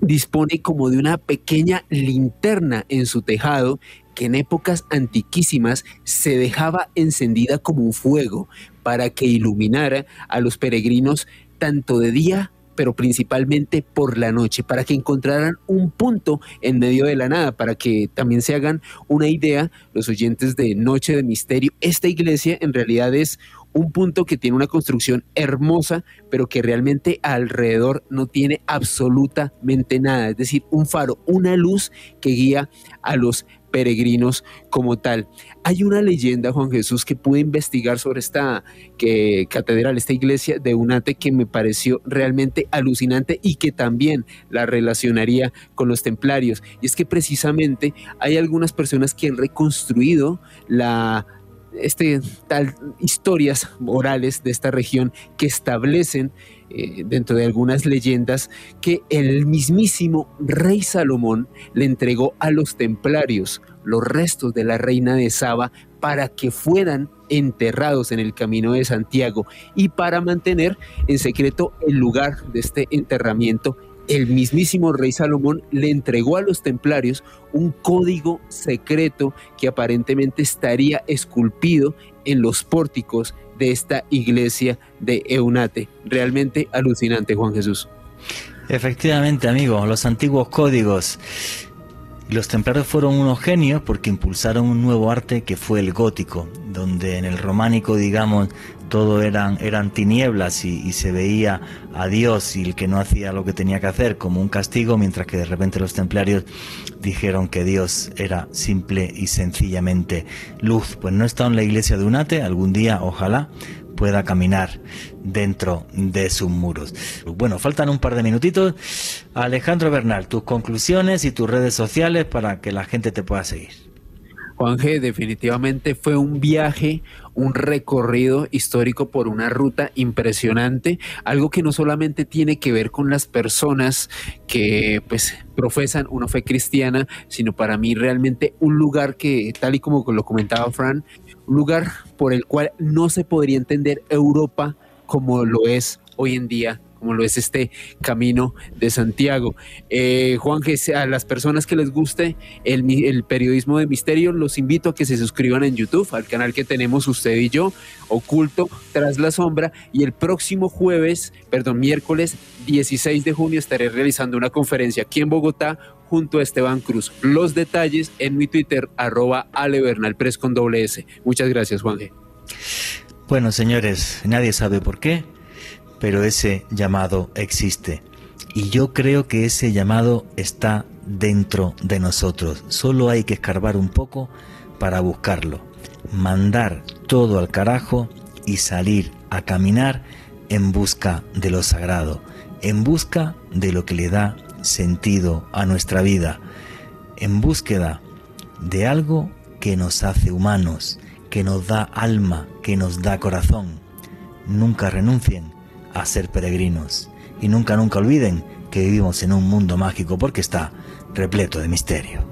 dispone como de una pequeña linterna en su tejado que en épocas antiquísimas se dejaba encendida como un fuego para que iluminara a los peregrinos tanto de día pero principalmente por la noche, para que encontraran un punto en medio de la nada, para que también se hagan una idea, los oyentes de Noche de Misterio, esta iglesia en realidad es un punto que tiene una construcción hermosa, pero que realmente alrededor no tiene absolutamente nada, es decir, un faro, una luz que guía a los peregrinos como tal. Hay una leyenda, Juan Jesús, que pude investigar sobre esta que, catedral, esta iglesia de Unate, que me pareció realmente alucinante y que también la relacionaría con los templarios. Y es que precisamente hay algunas personas que han reconstruido la este, tal historias orales de esta región que establecen eh, dentro de algunas leyendas que el mismísimo rey Salomón le entregó a los templarios los restos de la reina de Saba para que fueran enterrados en el camino de Santiago y para mantener en secreto el lugar de este enterramiento el mismísimo rey Salomón le entregó a los templarios un código secreto que aparentemente estaría esculpido en los pórticos de esta iglesia de Eunate. Realmente alucinante, Juan Jesús. Efectivamente, amigo, los antiguos códigos. Los templarios fueron unos genios porque impulsaron un nuevo arte que fue el gótico, donde en el románico, digamos, todo eran, eran tinieblas y, se veía a Dios y el que no hacía lo que tenía que hacer como un castigo, mientras que de repente los templarios dijeron que Dios era simple y sencillamente luz. Pues no está en la iglesia de Unate, algún día, ojalá, pueda caminar dentro de sus muros. Bueno, faltan un par de minutitos. Alejandro Bernal, tus conclusiones y tus redes sociales para que la gente te pueda seguir. Juan G, definitivamente fue un viaje, un recorrido histórico por una ruta impresionante, algo que no solamente tiene que ver con las personas que pues profesan una fe cristiana, sino para mí realmente un lugar que, tal y como lo comentaba Fran, un lugar por el cual no se podría entender Europa como lo es hoy en día como lo es este camino de Santiago. Eh, Juan, a las personas que les guste el, periodismo de misterio, los invito a que se suscriban en YouTube, al canal que tenemos usted y yo, Oculto tras la sombra, y el próximo jueves, perdón, miércoles 16 de junio estaré realizando una conferencia aquí en Bogotá junto a Esteban Cruz. Los detalles en mi Twitter, arroba alebernalpres con doble S. Muchas gracias, Juan. Bueno, señores, nadie sabe por qué, pero ese llamado existe. Y yo creo que ese llamado está dentro de nosotros. Solo hay que escarbar un poco para buscarlo. Mandar todo al carajo y salir a caminar en busca de lo sagrado, en busca de lo que le da sentido a nuestra vida, en búsqueda de algo que nos hace humanos, que nos da alma, que nos da corazón. Nunca renuncien a ser peregrinos y nunca, nunca olviden que vivimos en un mundo mágico porque está repleto de misterio.